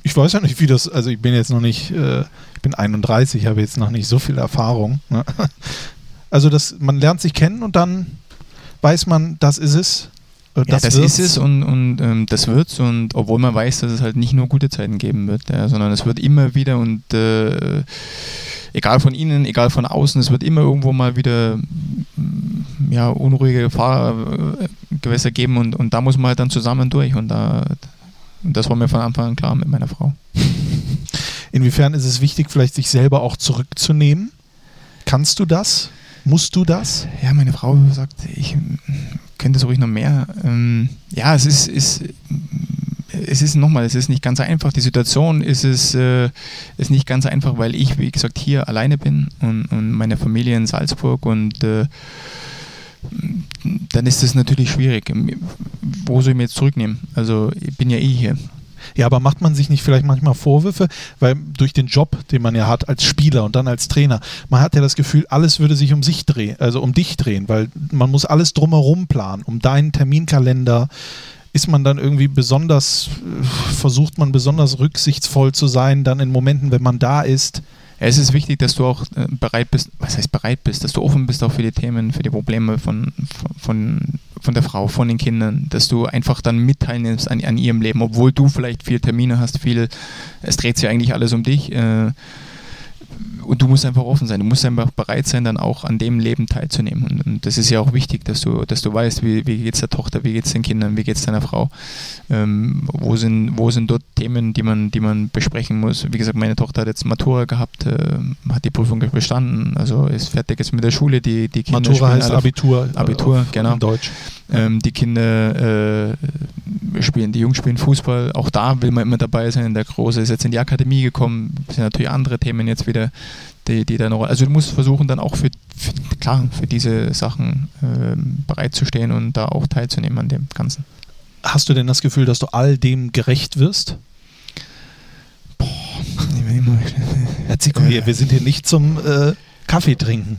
ich weiß ja nicht, wie das, also ich bin jetzt noch nicht, äh, ich bin 31, habe jetzt noch nicht so viel Erfahrung. Ne? Also das, man lernt sich kennen und dann weiß man, das ist es. Äh, das, ja, das ist es und, und ähm, das wird's und obwohl man weiß, dass es halt nicht nur gute Zeiten geben wird, ja, sondern es wird immer wieder und äh, egal von innen, egal von außen, es wird immer irgendwo mal wieder ja, unruhige Fahrgewässer geben und, und da muss man halt dann zusammen durch und da, und das war mir von Anfang an klar mit meiner Frau. Inwiefern ist es wichtig, vielleicht sich selber auch zurückzunehmen? Kannst du das? Musst du das? Ja, meine Frau sagt, ich könnte so ruhig noch mehr. Ähm, ja, es ist, ist es ist nochmal, es ist nicht ganz einfach. Die Situation ist es äh, ist nicht ganz einfach, weil ich, wie gesagt, hier alleine bin und, und meine Familie in Salzburg und äh, dann ist es natürlich schwierig. Wo soll ich mir jetzt zurücknehmen? Also ich bin ja eh hier. Ja, aber macht man sich nicht vielleicht manchmal Vorwürfe, weil durch den Job, den man ja hat als Spieler und dann als Trainer, man hat ja das Gefühl, alles würde sich um sich drehen, also um dich drehen, weil man muss alles drumherum planen, um deinen Terminkalender. Ist man dann irgendwie besonders, versucht man besonders rücksichtsvoll zu sein, dann in Momenten, wenn man da ist? Es ist wichtig, dass du auch äh, bereit bist, was heißt bereit bist, dass du offen bist auch für die Themen, für die Probleme von, von, von der Frau, von den Kindern, dass du einfach dann mitteilnimmst an, an ihrem Leben, obwohl du vielleicht viele Termine hast, viel, es dreht sich eigentlich alles um dich. Äh, und du musst einfach offen sein. Du musst einfach bereit sein, dann auch an dem Leben teilzunehmen. Und, und das ist ja auch wichtig, dass du, dass du weißt, wie, wie geht es der Tochter, wie geht es den Kindern, wie geht es deiner Frau. Ähm, wo, sind, wo sind dort Themen, die man, die man besprechen muss. Wie gesagt, meine Tochter hat jetzt Matura gehabt, äh, hat die Prüfung bestanden, also ist fertig jetzt mit der Schule. Die, die Kinder Matura heißt Abitur. Abitur, genau. In Deutsch. Ähm, die Kinder äh, spielen, die Jungs spielen Fußball, auch da will man immer dabei sein. Der Große ist jetzt in die Akademie gekommen, sind natürlich andere Themen jetzt wieder, die, die da. Also du musst versuchen, dann auch für, für klar, für diese Sachen äh, bereitzustehen und da auch teilzunehmen an dem Ganzen. Hast du denn das Gefühl, dass du all dem gerecht wirst? Boah, Herr Zico, wir sind hier nicht zum äh, Kaffee trinken.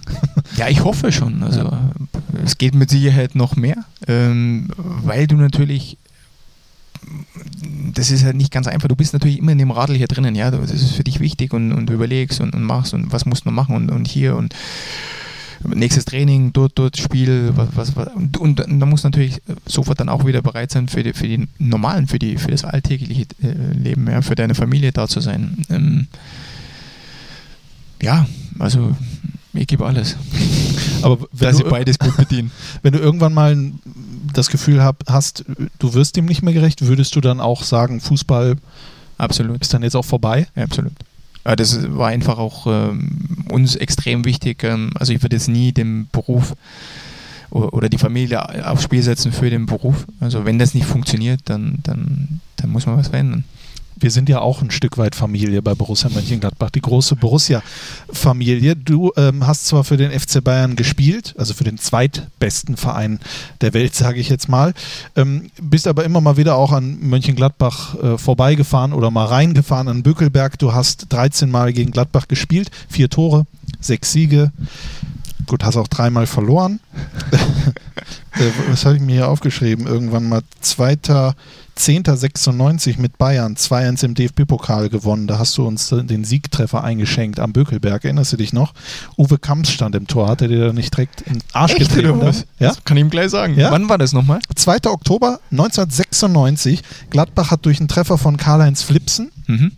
Ja, ich hoffe schon. Also ja. es geht mit Sicherheit noch mehr, ähm, weil du natürlich das ist halt nicht ganz einfach. Du bist natürlich immer in dem Radl hier drinnen, ja, das ist für dich wichtig und, und du überlegst und, und machst und was musst du machen und, und hier und nächstes Training, dort, dort Spiel, was, was, was. Und, und, und da muss natürlich sofort dann auch wieder bereit sein für die, für die normalen, für die, für das alltägliche äh, Leben, ja, für deine Familie da zu sein. Ähm, ja, also ich gebe alles. Aber wenn du, sie beides gut bedienen. wenn du irgendwann mal das Gefühl hab, hast, du wirst dem nicht mehr gerecht, würdest du dann auch sagen, Fußball Absolut. ist dann jetzt auch vorbei? Ja, absolut. Ja, das war einfach auch ähm, uns extrem wichtig. Ähm, also ich würde jetzt nie den Beruf oder, oder die Familie aufs Spiel setzen für den Beruf. Also wenn das nicht funktioniert, dann, dann, dann muss man was verändern. Wir sind ja auch ein Stück weit Familie bei Borussia Mönchengladbach, die große Borussia-Familie. Du ähm, hast zwar für den FC Bayern gespielt, also für den zweitbesten Verein der Welt, sage ich jetzt mal, ähm, bist aber immer mal wieder auch an Mönchengladbach äh, vorbeigefahren oder mal reingefahren an Bückelberg. Du hast 13 Mal gegen Gladbach gespielt, vier Tore, sechs Siege. Gut, hast auch dreimal verloren. äh, was habe ich mir hier aufgeschrieben? Irgendwann mal zweiter 10.96 mit Bayern 2-1 im DFB-Pokal gewonnen. Da hast du uns den Siegtreffer eingeschenkt am Bökelberg. Erinnerst du dich noch? Uwe Kamps stand im Tor. Hat er dir da nicht direkt in den Arsch Echt, getreten? was? Ja? Das kann ich ihm gleich sagen. Ja? Wann war das nochmal? 2. Oktober 1996. Gladbach hat durch einen Treffer von Karl-Heinz Flipsen, Mhm.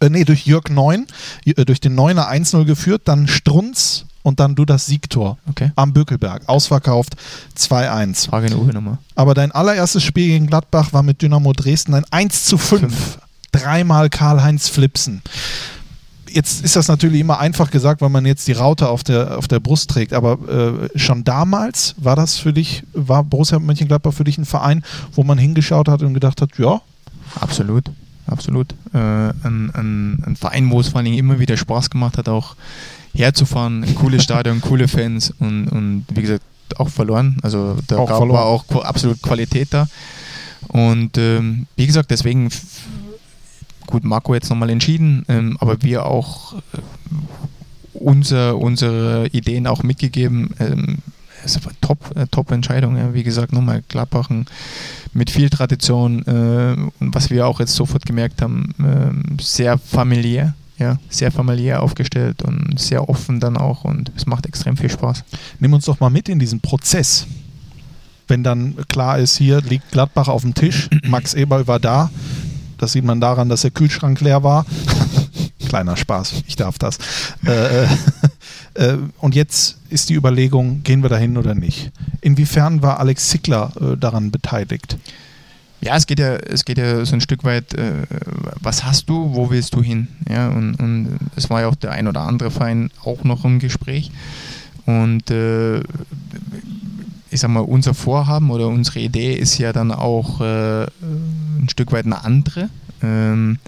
äh, nee, durch Jörg Neun, äh, durch den Neuner 1-0 geführt, dann Strunz und dann du das Siegtor Okay. am Bökelberg. Ausverkauft 2-1. Frage in Uwe nochmal. Aber dein allererstes Spiel gegen Gladbach war mit Dynamo Dresden ein 1 zu 5. Dreimal Karl-Heinz Flipsen. Jetzt ist das natürlich immer einfach gesagt, weil man jetzt die Raute auf der, auf der Brust trägt. Aber äh, schon damals war das für dich, war Borussia Mönchengladbach für dich ein Verein, wo man hingeschaut hat und gedacht hat, ja, Absolut, absolut. Äh, ein, ein, ein Verein, wo es vor allen Dingen immer wieder Spaß gemacht hat, auch herzufahren, ein cooles Stadion, coole Fans und, und wie gesagt auch verloren. Also da Auch gab, verloren. war auch absolut Qualität da. Und ähm, wie gesagt, deswegen gut, Marco jetzt nochmal entschieden, ähm, aber wir auch äh, unser, unsere Ideen auch mitgegeben. Ähm, es war top, äh, top Entscheidung. Ja. Wie gesagt, nochmal Gladbach ein- mit viel Tradition äh, und was wir auch jetzt sofort gemerkt haben, ähm, sehr familiär, ja, sehr familiär aufgestellt und sehr offen dann auch und es macht extrem viel Spaß. nimm uns doch mal mit in diesen Prozess. Wenn dann klar ist, hier liegt Gladbach auf dem Tisch, Max Eberl war da, das sieht man daran, dass der Kühlschrank leer war. Kleiner Spaß, ich darf das. Äh, äh, und jetzt ist die Überlegung, gehen wir dahin oder nicht? Inwiefern war Alex Zickler äh, daran beteiligt? Ja, es geht ja, es geht ja so ein Stück weit, äh, was hast du, wo willst du hin? Ja, und, und es war ja auch der ein oder andere Verein auch noch im Gespräch. Und äh, ich sag mal, unser Vorhaben oder unsere Idee ist ja dann auch äh, ein Stück weit eine andere, ähm,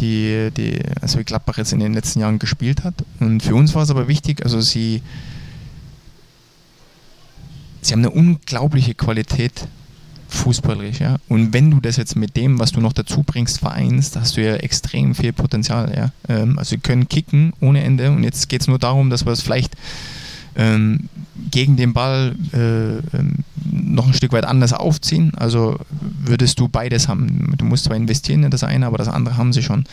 die, die, also Gladbach jetzt in den letzten Jahren gespielt hat. Und für uns war es aber wichtig, also sie, sie haben eine unglaubliche Qualität fußballerisch, ja. Und wenn du das jetzt mit dem, was du noch dazu bringst, vereinst, hast du ja extrem viel Potenzial, ja. Ähm, also sie können kicken ohne Ende und jetzt geht es nur darum, dass wir es vielleicht ähm, gegen den Ball äh, ähm, noch ein Stück weit anders aufziehen. Also würdest du beides haben. Du musst zwar investieren in das eine, aber das andere haben sie schon.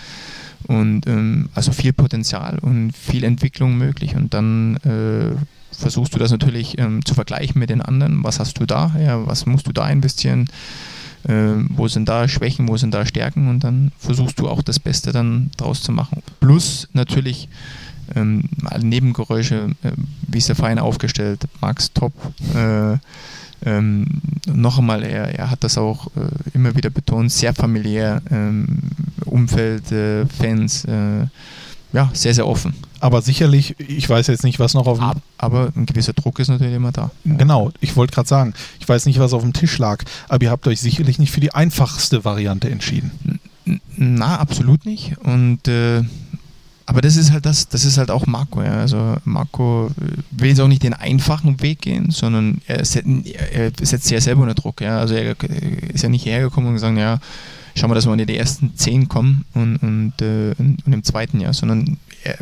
Und ähm, also viel Potenzial und viel Entwicklung möglich. Und dann äh, versuchst du das natürlich ähm, zu vergleichen mit den anderen. Was hast du da? Ja, was musst du da investieren? Ähm, wo sind da Schwächen, wo sind da Stärken? Und dann versuchst du auch das Beste dann draus zu machen. Plus natürlich ähm, Nebengeräusche, äh, wie ist der Verein aufgestellt? Max top. Äh, ähm, noch einmal, er, er hat das auch äh, immer wieder betont, sehr familiär, ähm, Umfeld, äh, Fans, äh, ja, sehr, sehr offen. Aber sicherlich, ich weiß jetzt nicht, was noch auf dem Ab, aber ein gewisser Druck ist natürlich immer da. Genau, ich wollte gerade sagen, ich weiß nicht, was auf dem Tisch lag, aber ihr habt euch sicherlich nicht für die einfachste Variante entschieden. Na, absolut nicht. Und äh, aber das ist halt das, das ist halt auch Marco. Ja. Also Marco äh, will jetzt auch nicht den einfachen Weg gehen, sondern er, set, er setzt sich ja selber unter Druck. Ja. Also er ist ja nicht hergekommen und gesagt, ja, schauen wir, dass wir in die ersten zehn kommen und, und, äh, und im zweiten Jahr, sondern er,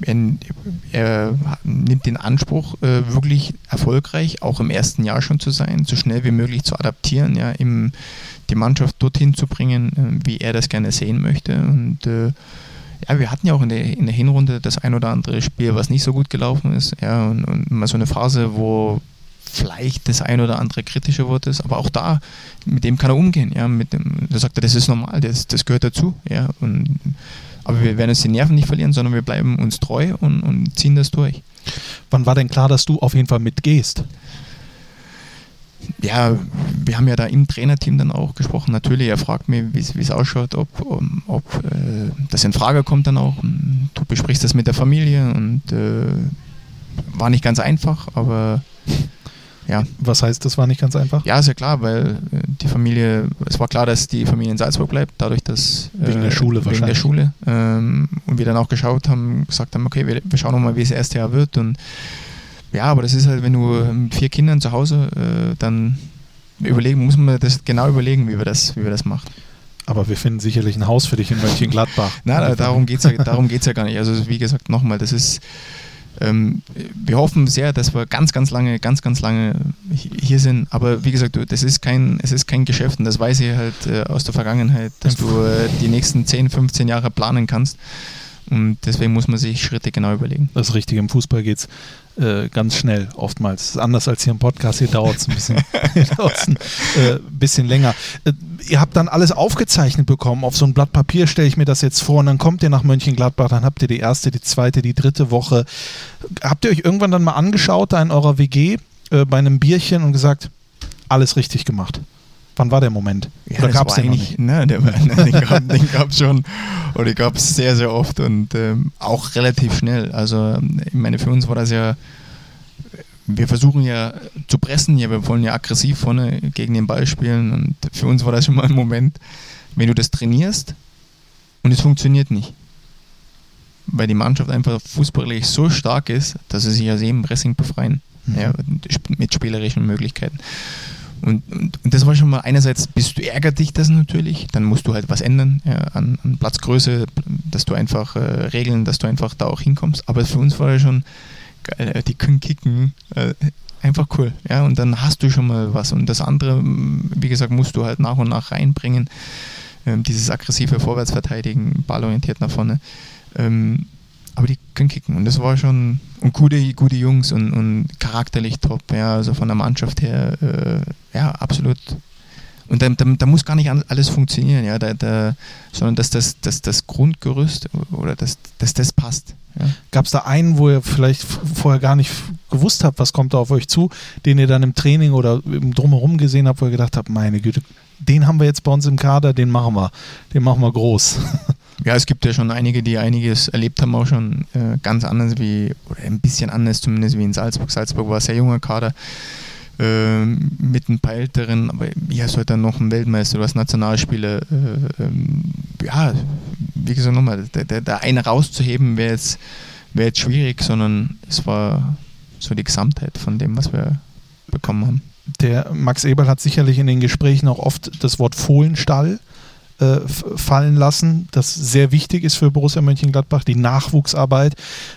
er, er nimmt den Anspruch, äh, wirklich erfolgreich auch im ersten Jahr schon zu sein, so schnell wie möglich zu adaptieren, ja, im, die Mannschaft dorthin zu bringen, äh, wie er das gerne sehen möchte. Und äh, ja, wir hatten ja auch in der, in der Hinrunde das ein oder andere Spiel, was nicht so gut gelaufen ist. Ja, und, und mal so eine Phase, wo vielleicht das ein oder andere kritische Wort ist, aber auch da, mit dem kann er umgehen. Ja, mit dem, da sagt er, das ist normal, das, das gehört dazu. Ja, und, aber wir werden uns die Nerven nicht verlieren, sondern wir bleiben uns treu und, und ziehen das durch. Wann war denn klar, dass du auf jeden Fall mitgehst? Ja, wir haben ja da im Trainerteam dann auch gesprochen. Natürlich, er fragt mich, wie es ausschaut, ob, ob äh, das in Frage kommt dann auch. Du besprichst das mit der Familie und äh, war nicht ganz einfach, aber ja. Was heißt, das war nicht ganz einfach? Ja, ist ja klar, weil äh, die Familie, es war klar, dass die Familie in Salzburg bleibt, dadurch, dass. Wegen der Schule wegen wahrscheinlich. der Schule. Ähm, und wir dann auch geschaut haben, gesagt haben, okay, wir, wir schauen nochmal, wie es das erste Jahr wird. Und ja, aber das ist halt, wenn du mit vier Kindern zu Hause, äh, dann überlegen, muss man das genau überlegen, wie wir das, wie wir das machen. Aber wir finden sicherlich ein Haus für dich in Mönchengladbach. Na, darum geht es ja, darum geht's ja gar nicht. Also wie gesagt, nochmal, das ist ähm, wir hoffen sehr, dass wir ganz, ganz lange, ganz, ganz lange hier sind. Aber wie gesagt, das ist kein, es ist kein Geschäft und das weiß ich halt äh, aus der Vergangenheit, dass du äh, die nächsten 10, 15 Jahre planen kannst. Und deswegen muss man sich Schritte genau überlegen. Das ist richtig. Im Fußball geht es äh, ganz schnell oftmals. Das ist anders als hier im Podcast. Hier dauert es ein bisschen, ein äh, bisschen länger. Äh, ihr habt dann alles aufgezeichnet bekommen. Auf so ein Blatt Papier stelle ich mir das jetzt vor. Und dann kommt ihr nach Mönchengladbach. Dann habt ihr die erste, die zweite, die dritte Woche. Habt ihr euch irgendwann dann mal angeschaut, da in eurer WG, äh, bei einem Bierchen und gesagt, alles richtig gemacht? Wann war der Moment? Ja, Oder gab es den nicht? Ne, der, den gab es schon und den gab es sehr, sehr oft und ähm, auch relativ schnell. Also ich meine, für uns war das ja, wir versuchen ja zu pressen, ja, wir wollen ja aggressiv vorne gegen den Ball spielen und für uns war das schon mal ein Moment, wenn du das trainierst und es funktioniert nicht. Weil die Mannschaft einfach fußballig so stark ist, dass sie sich aus jedem Pressing befreien. Mhm. Ja, mit spielerischen Möglichkeiten. Und, und, und, das war schon mal einerseits, bist du ärgert dich das natürlich, dann musst du halt was ändern ja, an, an, Platzgröße, dass du einfach äh, regeln, dass du einfach da auch hinkommst. Aber für uns war ja schon äh, die können kicken, äh, einfach cool. Ja, und dann hast du schon mal was. Und das andere, wie gesagt, musst du halt nach und nach reinbringen. Ähm, dieses aggressive Vorwärtsverteidigen, ballorientiert nach vorne. Ähm, aber die können kicken und das war schon und gute, gute Jungs und, und charakterlich top, ja, also von der Mannschaft her, äh, ja, absolut. Und da, da, da, muss gar nicht alles funktionieren, ja, da, da, sondern dass das, dass das Grundgerüst oder dass, dass das passt. Ja. Gab es da einen, wo ihr vielleicht vorher gar nicht gewusst habt, was kommt da auf euch zu, den ihr dann im Training oder im Drumherum gesehen habt, wo ihr gedacht habt, meine Güte, den haben wir jetzt bei uns im Kader, den machen wir, den machen wir groß. Ja, es gibt ja schon einige, die einiges erlebt haben, auch schon äh, ganz anders wie, oder ein bisschen anders zumindest wie in Salzburg. Salzburg war ein sehr junger Kader äh, mit ein paar Älteren, aber hier ist heute dann noch ein Weltmeister, hast Nationalspieler. Äh, ähm, ja, wie gesagt, nochmal, da, da, da eine rauszuheben wäre jetzt, wär jetzt schwierig, sondern es war so die Gesamtheit von dem, was wir bekommen haben. Der Max Eberl hat sicherlich in den Gesprächen auch oft das Wort Fohlenstall äh, fallen lassen, das sehr wichtig ist für Borussia Mönchengladbach, die Nachwuchsarbeit.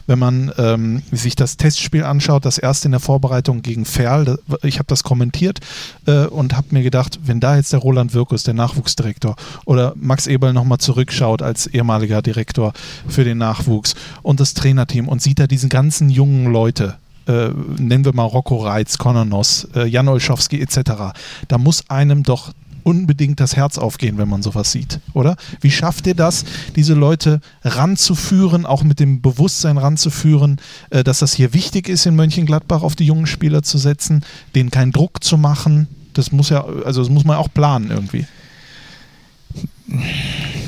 Wenn man ähm, sich das Testspiel anschaut, das erste in der Vorbereitung gegen Ferl, ich habe das kommentiert äh, und habe mir gedacht, wenn da jetzt der Roland Wirkus, der Nachwuchsdirektor, oder Max Eberl nochmal zurückschaut als ehemaliger Direktor für den Nachwuchs und das Trainerteam und sieht da diesen ganzen jungen Leute, äh, nennen wir mal Rocco Reitz, Conor Noss, äh, Jan Olschowski etc., da muss einem doch unbedingt das Herz aufgehen, wenn man sowas sieht, oder? Wie schafft ihr das, diese Leute ranzuführen, auch mit dem Bewusstsein ranzuführen, äh, dass das hier wichtig ist, in Mönchengladbach auf die jungen Spieler zu setzen, denen keinen Druck zu machen? Das muss ja, also das muss man auch planen irgendwie.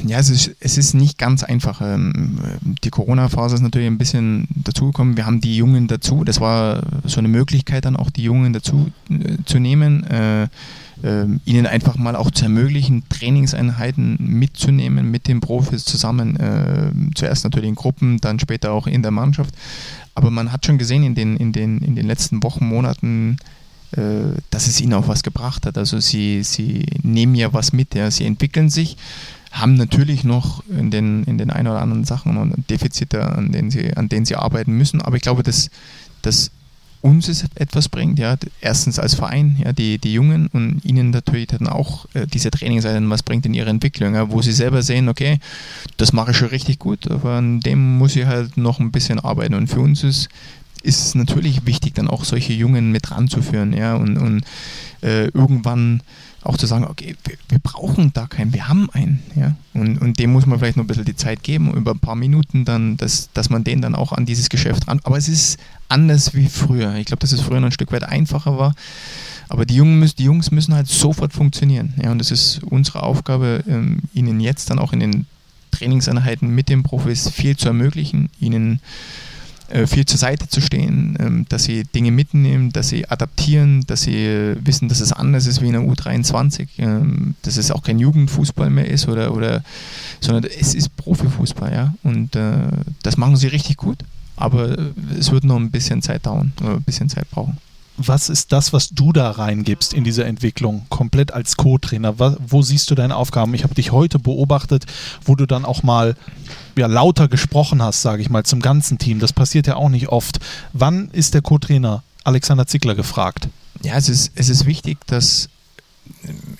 Ja, es ist, es ist nicht ganz einfach. Ähm, die Corona-Phase ist natürlich ein bisschen dazugekommen. Wir haben die Jungen dazu. Das war so eine Möglichkeit, dann auch die Jungen dazu äh, zu nehmen. Äh, ähm, ihnen einfach mal auch zu ermöglichen, Trainingseinheiten mitzunehmen mit den Profis zusammen. Äh, zuerst natürlich in Gruppen, dann später auch in der Mannschaft. Aber man hat schon gesehen in den, in den, in den letzten Wochen, Monaten, äh, dass es ihnen auch was gebracht hat. Also sie, sie nehmen ja was mit, ja. sie entwickeln sich, haben natürlich noch in den, in den ein oder anderen Sachen Defizite, an denen, sie, an denen sie arbeiten müssen. Aber ich glaube, dass dass uns es etwas bringt, ja, erstens als Verein, ja, die, die Jungen und ihnen natürlich dann auch äh, diese Trainingseinheiten was bringt in ihrer Entwicklung, ja, wo sie selber sehen, okay, das mache ich schon richtig gut, aber an dem muss ich halt noch ein bisschen arbeiten und für uns ist, ist es natürlich wichtig, dann auch solche Jungen mit ranzuführen, ja, und, und äh, irgendwann auch zu sagen, okay, wir, wir, brauchen da keinen, wir haben einen. Ja? Und, und dem muss man vielleicht noch ein bisschen die Zeit geben, über ein paar Minuten dann, dass, dass man den dann auch an dieses Geschäft ran. Aber es ist anders wie früher. Ich glaube, dass es früher noch ein Stück weit einfacher war. Aber die, Jungen müssen, die Jungs müssen halt sofort funktionieren. Ja? Und es ist unsere Aufgabe, ähm, ihnen jetzt dann auch in den Trainingseinheiten mit den Profis viel zu ermöglichen, ihnen äh, viel zur Seite zu stehen, ähm, dass sie Dinge mitnehmen, dass sie adaptieren, dass sie äh, wissen, dass es anders ist wie in der U23, ähm, dass es auch kein Jugendfußball mehr ist oder, oder sondern es ist Profifußball, ja. Und äh, das machen sie richtig gut, aber es wird noch ein bisschen Zeit dauern, ein bisschen Zeit brauchen was ist das, was du da reingibst in diese Entwicklung, komplett als Co-Trainer? Wo siehst du deine Aufgaben? Ich habe dich heute beobachtet, wo du dann auch mal ja, lauter gesprochen hast, sage ich mal, zum ganzen Team. Das passiert ja auch nicht oft. Wann ist der Co-Trainer Alexander Zickler gefragt? Ja, es ist, es ist wichtig, dass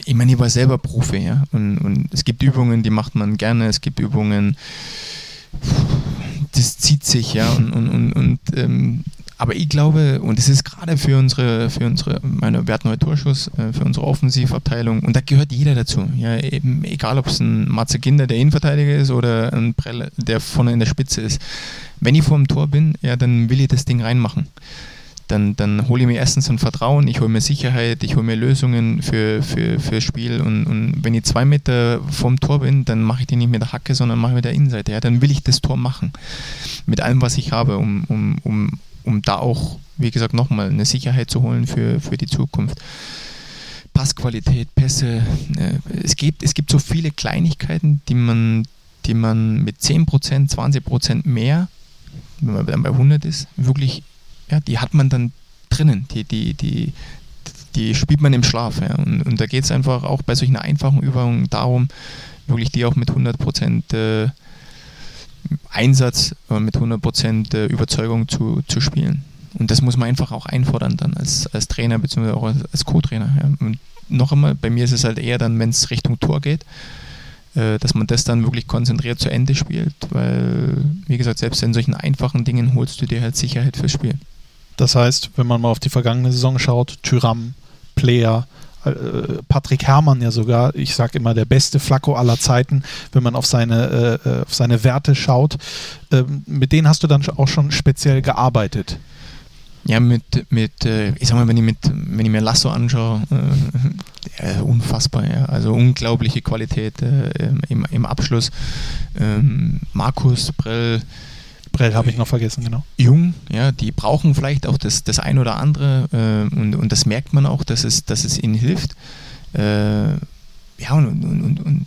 ich meine, ich war selber Profi, ja, und, und es gibt Übungen, die macht man gerne, es gibt Übungen, das zieht sich, ja, und, und, und, und ähm, aber ich glaube, und es ist gerade für unsere, für unsere, meine, heute Torschuss, äh, für unsere Offensivabteilung, und da gehört jeder dazu. Ja, eben, egal ob es ein Matze Kinder, der Innenverteidiger ist, oder ein Prell, der vorne in der Spitze ist. Wenn ich vor dem Tor bin, ja, dann will ich das Ding reinmachen. Dann, dann hole ich mir erstens ein Vertrauen, ich hole mir Sicherheit, ich hole mir Lösungen für, für, für Spiel. Und, und wenn ich zwei Meter vom Tor bin, dann mache ich die nicht mit der Hacke, sondern mache mit der Innenseite. Ja, dann will ich das Tor machen. Mit allem, was ich habe, um, um, um um da auch, wie gesagt, nochmal eine Sicherheit zu holen für, für die Zukunft. Passqualität, Pässe, äh, es, gibt, es gibt so viele Kleinigkeiten, die man, die man mit 10%, 20% mehr, wenn man dann bei 100 ist, wirklich, ja, die hat man dann drinnen, die, die, die, die spielt man im Schlaf. Ja. Und, und da geht es einfach auch bei solchen einfachen Übungen darum, wirklich die auch mit 100% äh, Einsatz, äh, mit 100% Überzeugung zu, zu spielen. Und das muss man einfach auch einfordern dann als, als Trainer bzw. auch als, als Co-Trainer. Ja. Und noch einmal, bei mir ist es halt eher dann, wenn es Richtung Tor geht, äh, dass man das dann wirklich konzentriert zu Ende spielt, weil, wie gesagt, selbst in solchen einfachen Dingen holst du dir halt Sicherheit fürs Spiel. Das heißt, wenn man mal auf die vergangene Saison schaut, Tyram, Player, äh, Patrick Herrmann ja sogar, ich sage immer, der beste Flacco aller Zeiten, wenn man auf seine, äh, auf seine Werte schaut. Ähm, mit denen hast du dann auch schon speziell gearbeitet. Ja, mit, mit äh, ich sag mal, wenn ich, mit, wenn ich mir Lasso anschaue, äh, unfassbar, ja. also unglaubliche Qualität äh, im, im Abschluss. Ähm, Markus Brell, Brell habe ich noch vergessen, genau. Jung, ja, die brauchen vielleicht auch das, das ein oder andere äh, und, und das merkt man auch, dass es, dass es ihnen hilft. Äh, ja, und, und, und, und,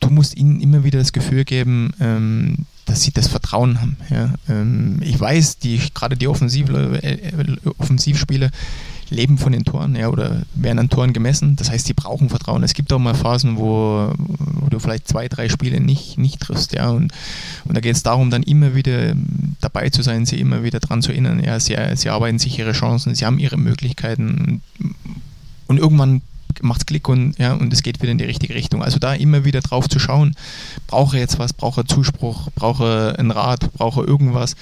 du musst ihnen immer wieder das Gefühl geben, ähm, dass sie das Vertrauen haben. Ja. Ähm, ich weiß, die, gerade die Offensiv, äh, Offensivspieler, leben von den Toren ja, oder werden an Toren gemessen. Das heißt, sie brauchen Vertrauen. Es gibt auch mal Phasen, wo, wo du vielleicht zwei, drei Spiele nicht, nicht triffst. Ja, und, und da geht es darum, dann immer wieder dabei zu sein, sie immer wieder daran zu erinnern. Ja, sie, sie arbeiten sich ihre Chancen, sie haben ihre Möglichkeiten. Und irgendwann macht es Klick und, ja, und es geht wieder in die richtige Richtung. Also da immer wieder drauf zu schauen, brauche jetzt was, brauche Zuspruch, brauche einen Rat, brauche irgendwas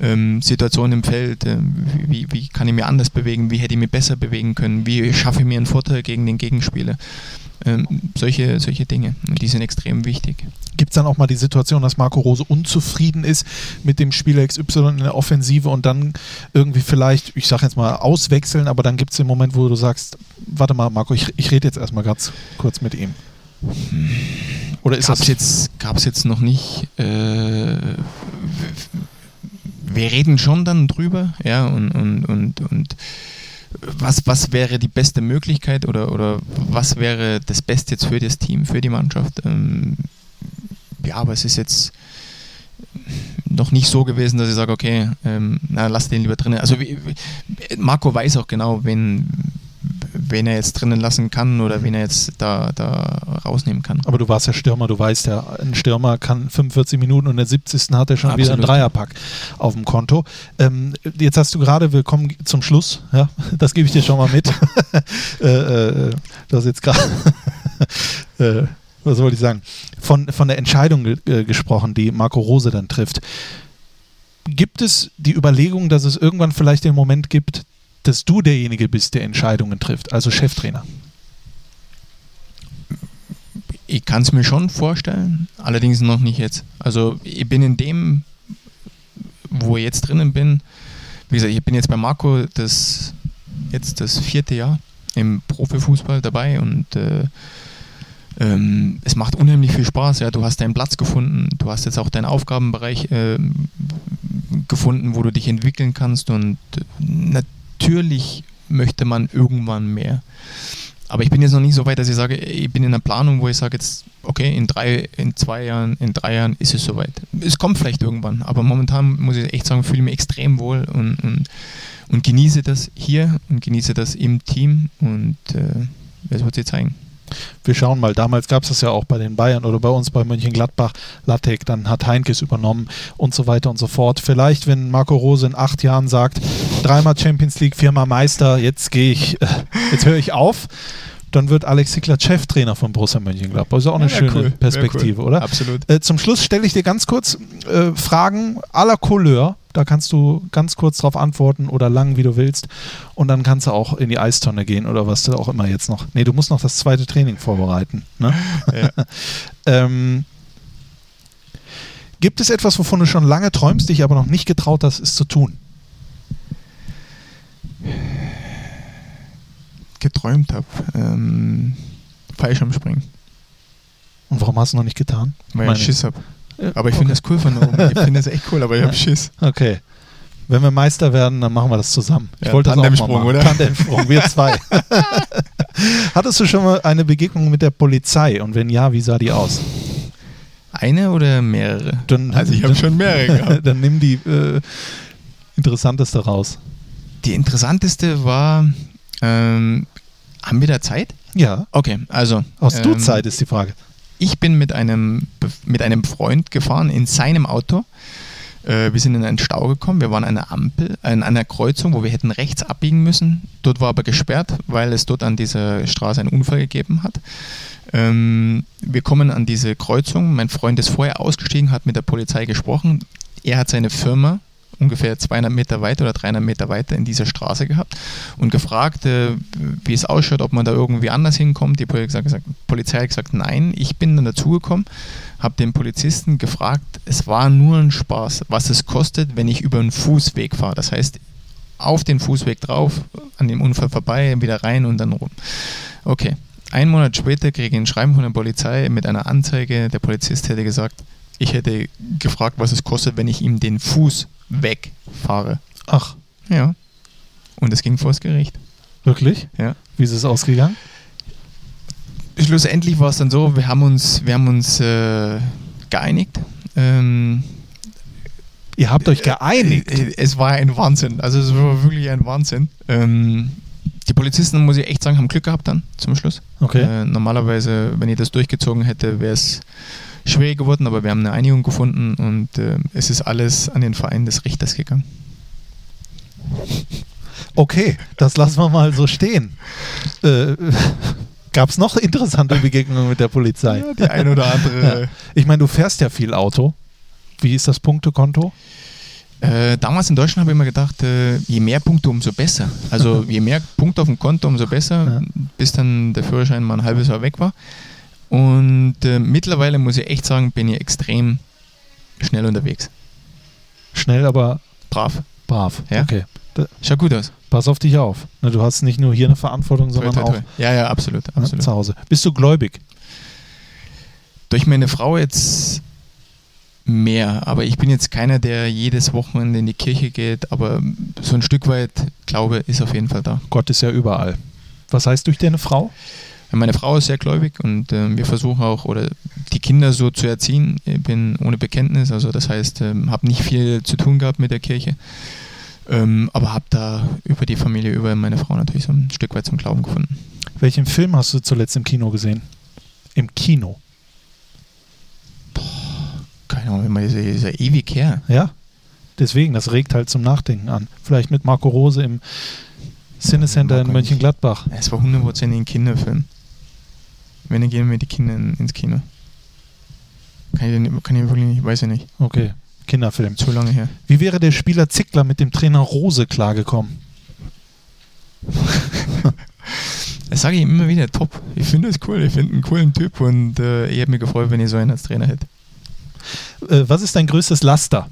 ähm, Situation im Feld, äh, wie, wie kann ich mich anders bewegen, wie hätte ich mich besser bewegen können, wie schaffe ich mir einen Vorteil gegen den Gegenspieler. Ähm, solche, solche Dinge, die sind extrem wichtig. Gibt es dann auch mal die Situation, dass Marco Rose unzufrieden ist mit dem Spieler XY in der Offensive und dann irgendwie vielleicht, ich sage jetzt mal, auswechseln, aber dann gibt es den Moment, wo du sagst, warte mal, Marco, ich, ich rede jetzt erstmal ganz kurz mit ihm. Oder ist gab's das jetzt gab es jetzt noch nicht. Äh, wir reden schon dann drüber, ja, und, und, und, und was, was wäre die beste Möglichkeit oder, oder was wäre das Beste jetzt für das Team, für die Mannschaft? Ähm, ja, aber es ist jetzt noch nicht so gewesen, dass ich sage, okay, ähm, na, lass den lieber drinnen. Also wie, Marco weiß auch genau, wenn, wen er jetzt drinnen lassen kann oder wen er jetzt da, da rausnehmen kann. Aber du warst ja Stürmer, du weißt ja, ein Stürmer kann 45 Minuten und in der 70. hat er schon Absolut. wieder einen Dreierpack auf dem Konto. Ähm, jetzt hast du gerade, wir kommen zum Schluss, ja, das gebe ich dir schon mal mit. äh, äh, du hast jetzt gerade, äh, was wollte ich sagen, von, von der Entscheidung äh, gesprochen, die Marco Rose dann trifft. Gibt es die Überlegung, dass es irgendwann vielleicht den Moment gibt, dass du derjenige bist, der Entscheidungen trifft, also Cheftrainer? Ich kann es mir schon vorstellen, allerdings noch nicht jetzt. Also ich bin in dem, wo ich jetzt drinnen bin, wie gesagt, ich bin jetzt bei Marco das jetzt das vierte Jahr im Profifußball dabei und äh, ähm, es macht unheimlich viel Spaß. Ja, du hast deinen Platz gefunden, du hast jetzt auch deinen Aufgabenbereich äh, gefunden, wo du dich entwickeln kannst und äh, natürlich möchte man irgendwann mehr. Aber ich bin jetzt noch nicht so weit, dass ich sage, ich bin in einer Planung, wo ich sage jetzt, okay, in drei, in zwei Jahren, in drei Jahren ist es soweit. Es kommt vielleicht irgendwann, aber momentan muss ich echt sagen, fühle ich mich extrem wohl und, und, und genieße das hier und genieße das im Team und äh, das wird sich zeigen wir schauen mal, damals gab es das ja auch bei den Bayern oder bei uns bei Mönchengladbach, Lattek, dann hat Heinkes übernommen und so weiter und so fort. Vielleicht, wenn Marco Rose in acht Jahren sagt, dreimal Champions League, viermal Meister, jetzt gehe ich, äh, jetzt höre ich auf, dann wird Alex Zickler Cheftrainer von Borussia Mönchengladbach. Ist auch eine ja, schöne cool. Perspektive, cool. oder? Absolut. Äh, zum Schluss stelle ich dir ganz kurz äh, Fragen aller Couleur da kannst du ganz kurz drauf antworten oder lang, wie du willst. Und dann kannst du auch in die Eistonne gehen oder was du auch immer jetzt noch. Nee, du musst noch das zweite Training vorbereiten. Ne? Ja. ähm, gibt es etwas, wovon du schon lange träumst, dich aber noch nicht getraut hast, es zu tun? Geträumt habe. Ähm, Fallschirmspringen. Und warum hast du noch nicht getan? Weil ich Schiss habe. Aber ich finde das cool von oben. Ich finde das echt cool, aber ich habe Schiss. Okay. Wenn wir Meister werden, dann machen wir das zusammen. Ich ja, wollte Tandemsprung, oder? Tandemsprung, wir zwei. Hattest du schon mal eine Begegnung mit der Polizei? Und wenn ja, wie sah die aus? Eine oder mehrere? Dann, also ich habe schon mehrere gehabt. Dann nimm die äh, interessanteste raus. Die interessanteste war, ähm, haben wir da Zeit? Ja. Okay, also. Hast ähm, du Zeit, ist die Frage ich bin mit einem, mit einem Freund gefahren in seinem Auto. Äh, wir sind in einen Stau gekommen. Wir waren an einer Ampel, an einer Kreuzung, wo wir hätten rechts abbiegen müssen. Dort war aber gesperrt, weil es dort an dieser Straße einen Unfall gegeben hat. Ähm, wir kommen an diese Kreuzung. Mein Freund ist vorher ausgestiegen, hat mit der Polizei gesprochen. Er hat seine Firma ungefähr 200 Meter weiter oder 300 Meter weiter in dieser Straße gehabt und gefragt, äh, wie es ausschaut, ob man da irgendwie anders hinkommt. Die Polizei hat gesagt, Polizei hat gesagt nein. Ich bin dann dazugekommen, habe den Polizisten gefragt, es war nur ein Spaß, was es kostet, wenn ich über einen Fußweg fahre. Das heißt, auf den Fußweg drauf, an dem Unfall vorbei, wieder rein und dann rum. Okay. Ein Monat später kriege ich ein Schreiben von der Polizei mit einer Anzeige. Der Polizist hätte gesagt, ich hätte gefragt, was es kostet, wenn ich ihm den Fuß wegfahre. Ach. Ja. Und es ging vors Gericht. Wirklich? Ja. Wie ist es ausgegangen? Schlussendlich war es dann so, wir haben uns, wir haben uns äh, geeinigt. Ähm, Ihr habt euch geeinigt? Äh, es war ein Wahnsinn. Also es war wirklich ein Wahnsinn. Ähm, die Polizisten, muss ich echt sagen, haben Glück gehabt dann zum Schluss. Okay. Äh, normalerweise, wenn ich das durchgezogen hätte, wäre es schwierig geworden, aber wir haben eine Einigung gefunden und äh, es ist alles an den Verein des Richters gegangen. Okay, das lassen wir mal so stehen. Äh, Gab es noch interessante Begegnungen mit der Polizei? Ja, die ein oder andere. Ja. Ich meine, du fährst ja viel Auto. Wie ist das Punktekonto? Äh, damals in Deutschland habe ich immer gedacht, äh, je mehr Punkte, umso besser. Also je mehr Punkte auf dem Konto, umso besser, ja. bis dann der Führerschein mal ein halbes Jahr weg war. Und äh, mittlerweile muss ich echt sagen, bin ich extrem schnell unterwegs. Schnell, aber brav. Brav, ja? okay. Da, Schaut gut aus. Pass auf dich auf. Du hast nicht nur hier eine Verantwortung, sondern toi, toi, toi. auch ja, ja, absolut, absolut. zu Hause. Bist du gläubig? Durch meine Frau jetzt mehr, aber ich bin jetzt keiner, der jedes Wochenende in die Kirche geht, aber so ein Stück weit Glaube ist auf jeden Fall da. Gott ist ja überall. Was heißt durch deine Frau? Meine Frau ist sehr gläubig und äh, wir versuchen auch, oder die Kinder so zu erziehen. Ich bin ohne Bekenntnis, also das heißt, äh, habe nicht viel zu tun gehabt mit der Kirche. Ähm, aber habe da über die Familie, über meine Frau natürlich so ein Stück weit zum Glauben gefunden. Welchen Film hast du zuletzt im Kino gesehen? Im Kino. Keine Ahnung, immer ist ja ewig her. Ja? Deswegen, das regt halt zum Nachdenken an. Vielleicht mit Marco Rose im Cinecenter in. Mönchengladbach. Es war hundertprozentig ein Kinderfilm. Wenn, dann gehen wir mit den Kindern in, ins Kino. Kann ich, den- kann ich wirklich nicht, weiß ich nicht. Okay, Kinderfilm. Zu lange her. Wie wäre der Spieler Zickler mit dem Trainer Rose klargekommen? Das sage ich ihm immer wieder, top. Ich finde das cool, ich finde einen coolen Typ und äh, ich hätte mich gefreut, wenn ich so einen als Trainer hätte. Äh, was ist dein größtes Laster?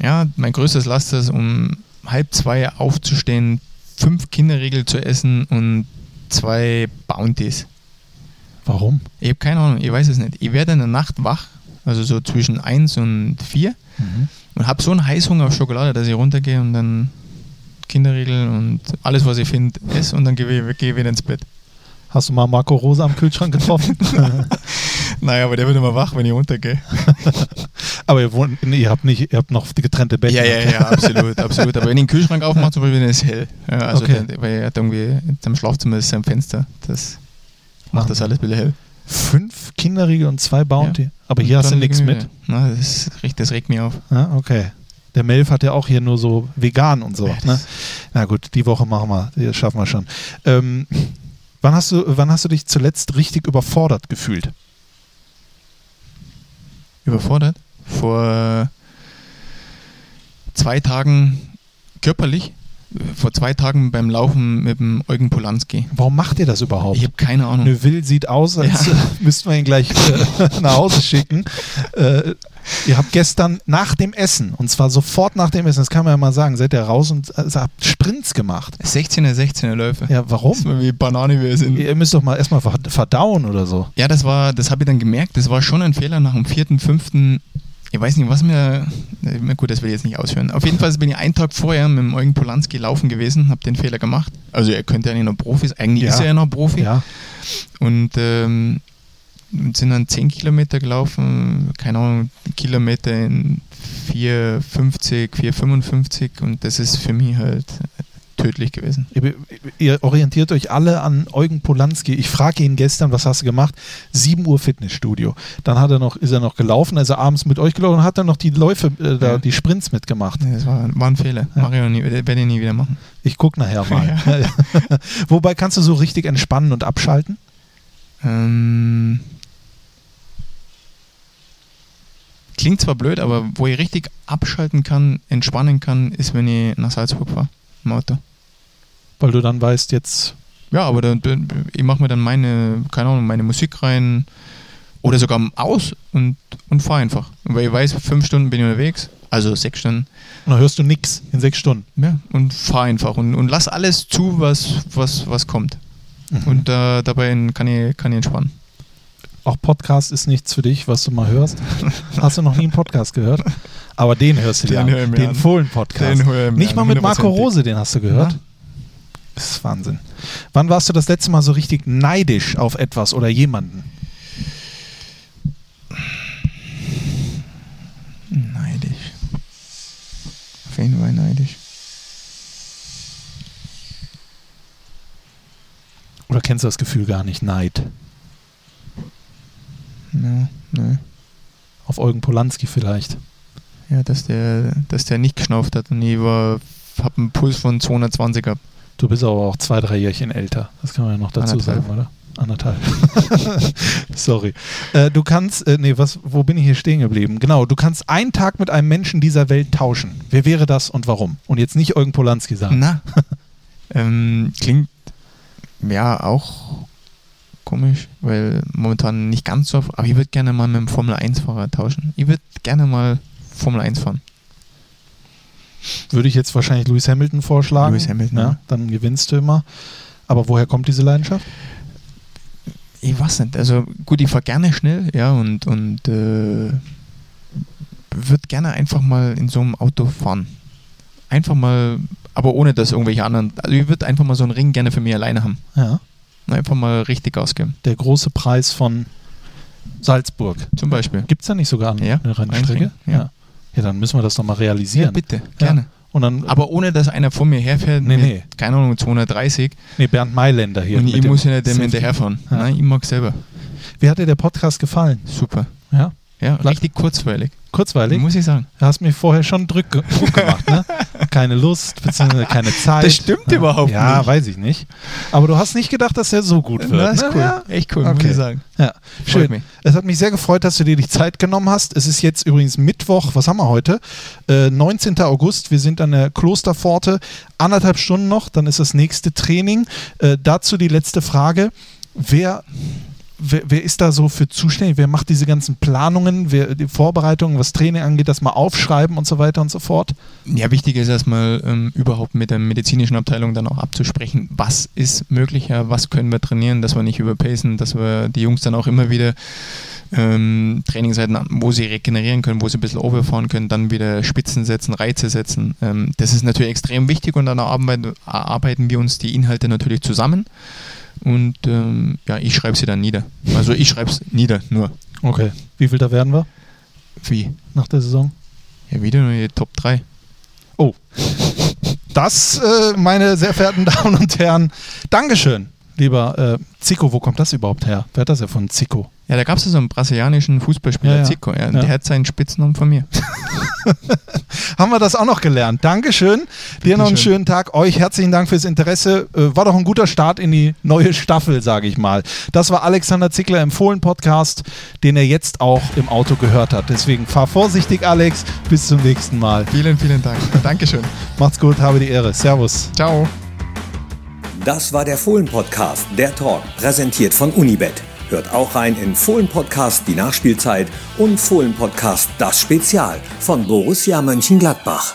Ja, mein größtes Laster ist, um halb zwei aufzustehen, fünf Kinderriegel zu essen und zwei Bounties. Warum? Ich habe keine Ahnung, ich weiß es nicht. Ich werde in der Nacht wach, also so zwischen 1 und 4 und habe so einen Heißhunger auf Schokolade, dass ich runtergehe und dann Kinderriegel und alles, was ich finde, esse und dann gehe ich, geh ich wieder ins Bett. Hast du mal Marco Rose am Kühlschrank getroffen? Naja, aber der wird immer wach, wenn ich runtergehe. Aber ihr, wohnt, nee, ihr habt nicht, ihr habt noch die getrennte Betten. Ja, ja, ja, absolut, absolut. Aber wenn ich den Kühlschrank aufmache, zum Beispiel, dann ist es hell. Ja, also Okay. der, weil er hat irgendwie, im Schlafzimmer ist sein Fenster. Das macht das alles ein bisschen hell. Fünf Kinderriegel und zwei Bounty. Ja. Aber hier Und hast du nichts mit. wieder. Na, das, regt, das regt mich auf. Ja, okay. Der Melf hat ja auch hier nur so vegan und so. Ja, ne? Na gut, die Woche machen wir. Das schaffen wir schon. Ähm, wann, hast du, wann hast du dich zuletzt richtig überfordert gefühlt? Überfordert. Vor zwei Tagen körperlich, vor zwei Tagen beim Laufen mit dem Eugen Polanski. Warum macht ihr das überhaupt? Ich habe keine Ahnung. Neville sieht aus, als Ja. äh, müssten wir ihn gleich äh, nach Hause schicken. Äh, ihr habt gestern nach dem Essen, und zwar sofort nach dem Essen, das kann man ja mal sagen, seid ihr raus und äh, habt Sprints gemacht. 16er, 16er Läufe. Ja, warum? Das war wie Banane wir sind. Ihr müsst doch mal erstmal verd- verdauen oder so. Ja, das war, das habe ich dann gemerkt, das war schon ein Fehler nach dem vierten, fünften, ich weiß nicht, was mir, na gut, das will ich jetzt nicht ausführen. Auf jeden Fall bin ich einen Tag vorher mit dem Eugen Polanski laufen gewesen, habe den Fehler gemacht. Also er könnte ja nicht noch Profi sein, eigentlich Ja. ist er ja noch Profi. Ja. Und ähm, sind dann 10 Kilometer gelaufen, keine Ahnung, Kilometer in 4,50, 4,55 und das ist für mich halt tödlich gewesen. Ihr, ihr orientiert euch alle an Eugen Polanski. Ich frage ihn gestern, was hast du gemacht? 7 Uhr Fitnessstudio. Dann hat er noch, ist er noch gelaufen, also abends mit euch gelaufen und hat dann noch die Läufe, äh, da, Ja. die Sprints mitgemacht. Nee, Das war, war ein Fehler. Ja. Nie, werde ich nie wieder machen. Ich gucke nachher mal. Wobei kannst du so richtig entspannen und abschalten? Ähm, klingt zwar blöd, aber wo ich richtig abschalten kann, entspannen kann, ist, wenn ich nach Salzburg fahre im Auto. Weil du dann weißt, jetzt. Ja, aber dann, ich mache mir dann meine, keine Ahnung, meine Musik rein oder sogar aus und, und fahre einfach. Weil ich weiß, fünf Stunden bin ich unterwegs, also sechs Stunden, Und dann hörst du nichts in sechs Stunden. ja, und fahre einfach und, und lass alles zu, was, was, was kommt. Und äh, dabei kann ich, kann ich entspannen. Auch Podcast ist nichts für dich, was du mal hörst. Hast du noch nie einen Podcast gehört? Aber den hörst du dir Den an. Den. Fohlen-Podcast. Nicht an, mal mit Marco. Rose, den hast du gehört. Ja. Das ist Wahnsinn. Wann warst du das letzte Mal so richtig neidisch auf etwas oder jemanden? Neidisch. Auf jeden Fall neidisch. Oder kennst du das Gefühl gar nicht? Neid. Ja, ne. Auf Eugen Polanski vielleicht. Ja, dass der, dass der nicht geschnauft hat und ich war, hab einen Puls von 220 gehabt. Du bist aber auch zwei, drei Jährchen älter. Das kann man ja noch dazu Anderthalb. sagen, oder? Anderthalb. Sorry. Äh, du kannst, äh, nee, was, wo bin ich hier stehen geblieben? Genau, du kannst einen Tag mit einem Menschen dieser Welt tauschen. Wer wäre das und warum? Und jetzt nicht Eugen Polanski sagen. Na, ähm, klingt ja auch komisch, weil momentan nicht ganz so, aber ich würde gerne mal mit einem Formel-1-Fahrer tauschen. Ich würde gerne mal Formel 1 fahren. Würde ich jetzt wahrscheinlich Lewis Hamilton vorschlagen. Lewis Hamilton, Ja, ja. dann gewinnst du immer. Aber woher kommt diese Leidenschaft? Ich weiß nicht, also gut, ich fahre gerne schnell, ja, und, und äh, würde gerne einfach mal in so einem Auto fahren. Einfach mal, aber ohne dass irgendwelche anderen, also ich würde einfach mal so einen Ring gerne für mich alleine haben. Ja. Einfach mal richtig ausgeben. Der große Preis von Salzburg. Zum Beispiel. Gibt es da nicht sogar eine Ja, Rennstrecke? Ja. Ja, dann müssen wir das doch mal realisieren. Ja, bitte, gerne. Ja. Und dann, Aber ohne, dass einer vor mir herfährt, Nee, nee. keine Ahnung, 230 nee, Bernd Mailänder hier. und ich muss ja nicht dem hinterherfahren. Ja. Nein, ich mag selber. Wie hat dir der Podcast gefallen? Super. Ja? Ja, Bleib- richtig kurzweilig, Kurzweilig? muss ich sagen. Du hast mir vorher schon Druck, ge- Druck gemacht, ne? Keine Lust, beziehungsweise keine Zeit. Das stimmt ja. überhaupt Ja, nicht. weiß ich nicht. Aber du hast nicht gedacht, dass der so gut wird. Das ist ne? cool. Ja. Echt cool, muss Okay. ich sagen. Ja, schön. mich. Es hat mich sehr gefreut, dass du dir die Zeit genommen hast. Es ist jetzt übrigens Mittwoch, was haben wir heute? Äh, 19. August. Wir sind an der Klosterpforte. Anderthalb Stunden noch, dann ist das nächste Training. Äh, dazu die letzte Frage. Wer, wer, wer ist da so für zuständig? Wer macht diese ganzen Planungen, wer, die Vorbereitungen, was Training angeht, das mal aufschreiben und so weiter und so fort? Ja, wichtig ist erstmal ähm, überhaupt mit der medizinischen Abteilung dann auch abzusprechen, was ist möglicher, was können wir trainieren, dass wir nicht überpacen, dass wir die Jungs dann auch immer wieder ähm, Trainingsseiten, wo sie regenerieren können, wo sie ein bisschen overfahren können, dann wieder Spitzen setzen, Reize setzen. Ähm, das ist natürlich extrem wichtig und dann arbeiten, arbeiten wir uns die Inhalte natürlich zusammen und ähm, ja, ich schreibe sie dann nieder. Also ich schreibe es nieder, nur. Okay. Wie viel da werden wir Wie? nach der Saison? Ja, wieder nur die Top 3. Oh. Das, äh, meine sehr verehrten Damen und Herren, Dankeschön, lieber äh, Zico. Wo kommt das überhaupt her? Wer hat das ja von Zico? Ja, da gab es ja so einen brasilianischen Fußballspieler, Ja, ja. Zico, ja, der hat seinen Spitznamen von mir. Haben wir das auch noch gelernt. Dankeschön. Dir noch einen Bitteschön. schönen Tag. Euch herzlichen Dank fürs Interesse. Äh, war doch ein guter Start in die neue Staffel, sage ich mal. Das war Alexander Zickler im Fohlen-Podcast, den er jetzt auch im Auto gehört hat. Deswegen fahr vorsichtig, Alex. Bis zum nächsten Mal. Vielen, vielen Dank. Dankeschön. Macht's gut, habe die Ehre. Servus. Ciao. Das war der Fohlen-Podcast, der Talk, präsentiert von Unibet. Hört auch rein in Fohlen-Podcast die Nachspielzeit und Fohlen-Podcast das Spezial von Borussia Mönchengladbach.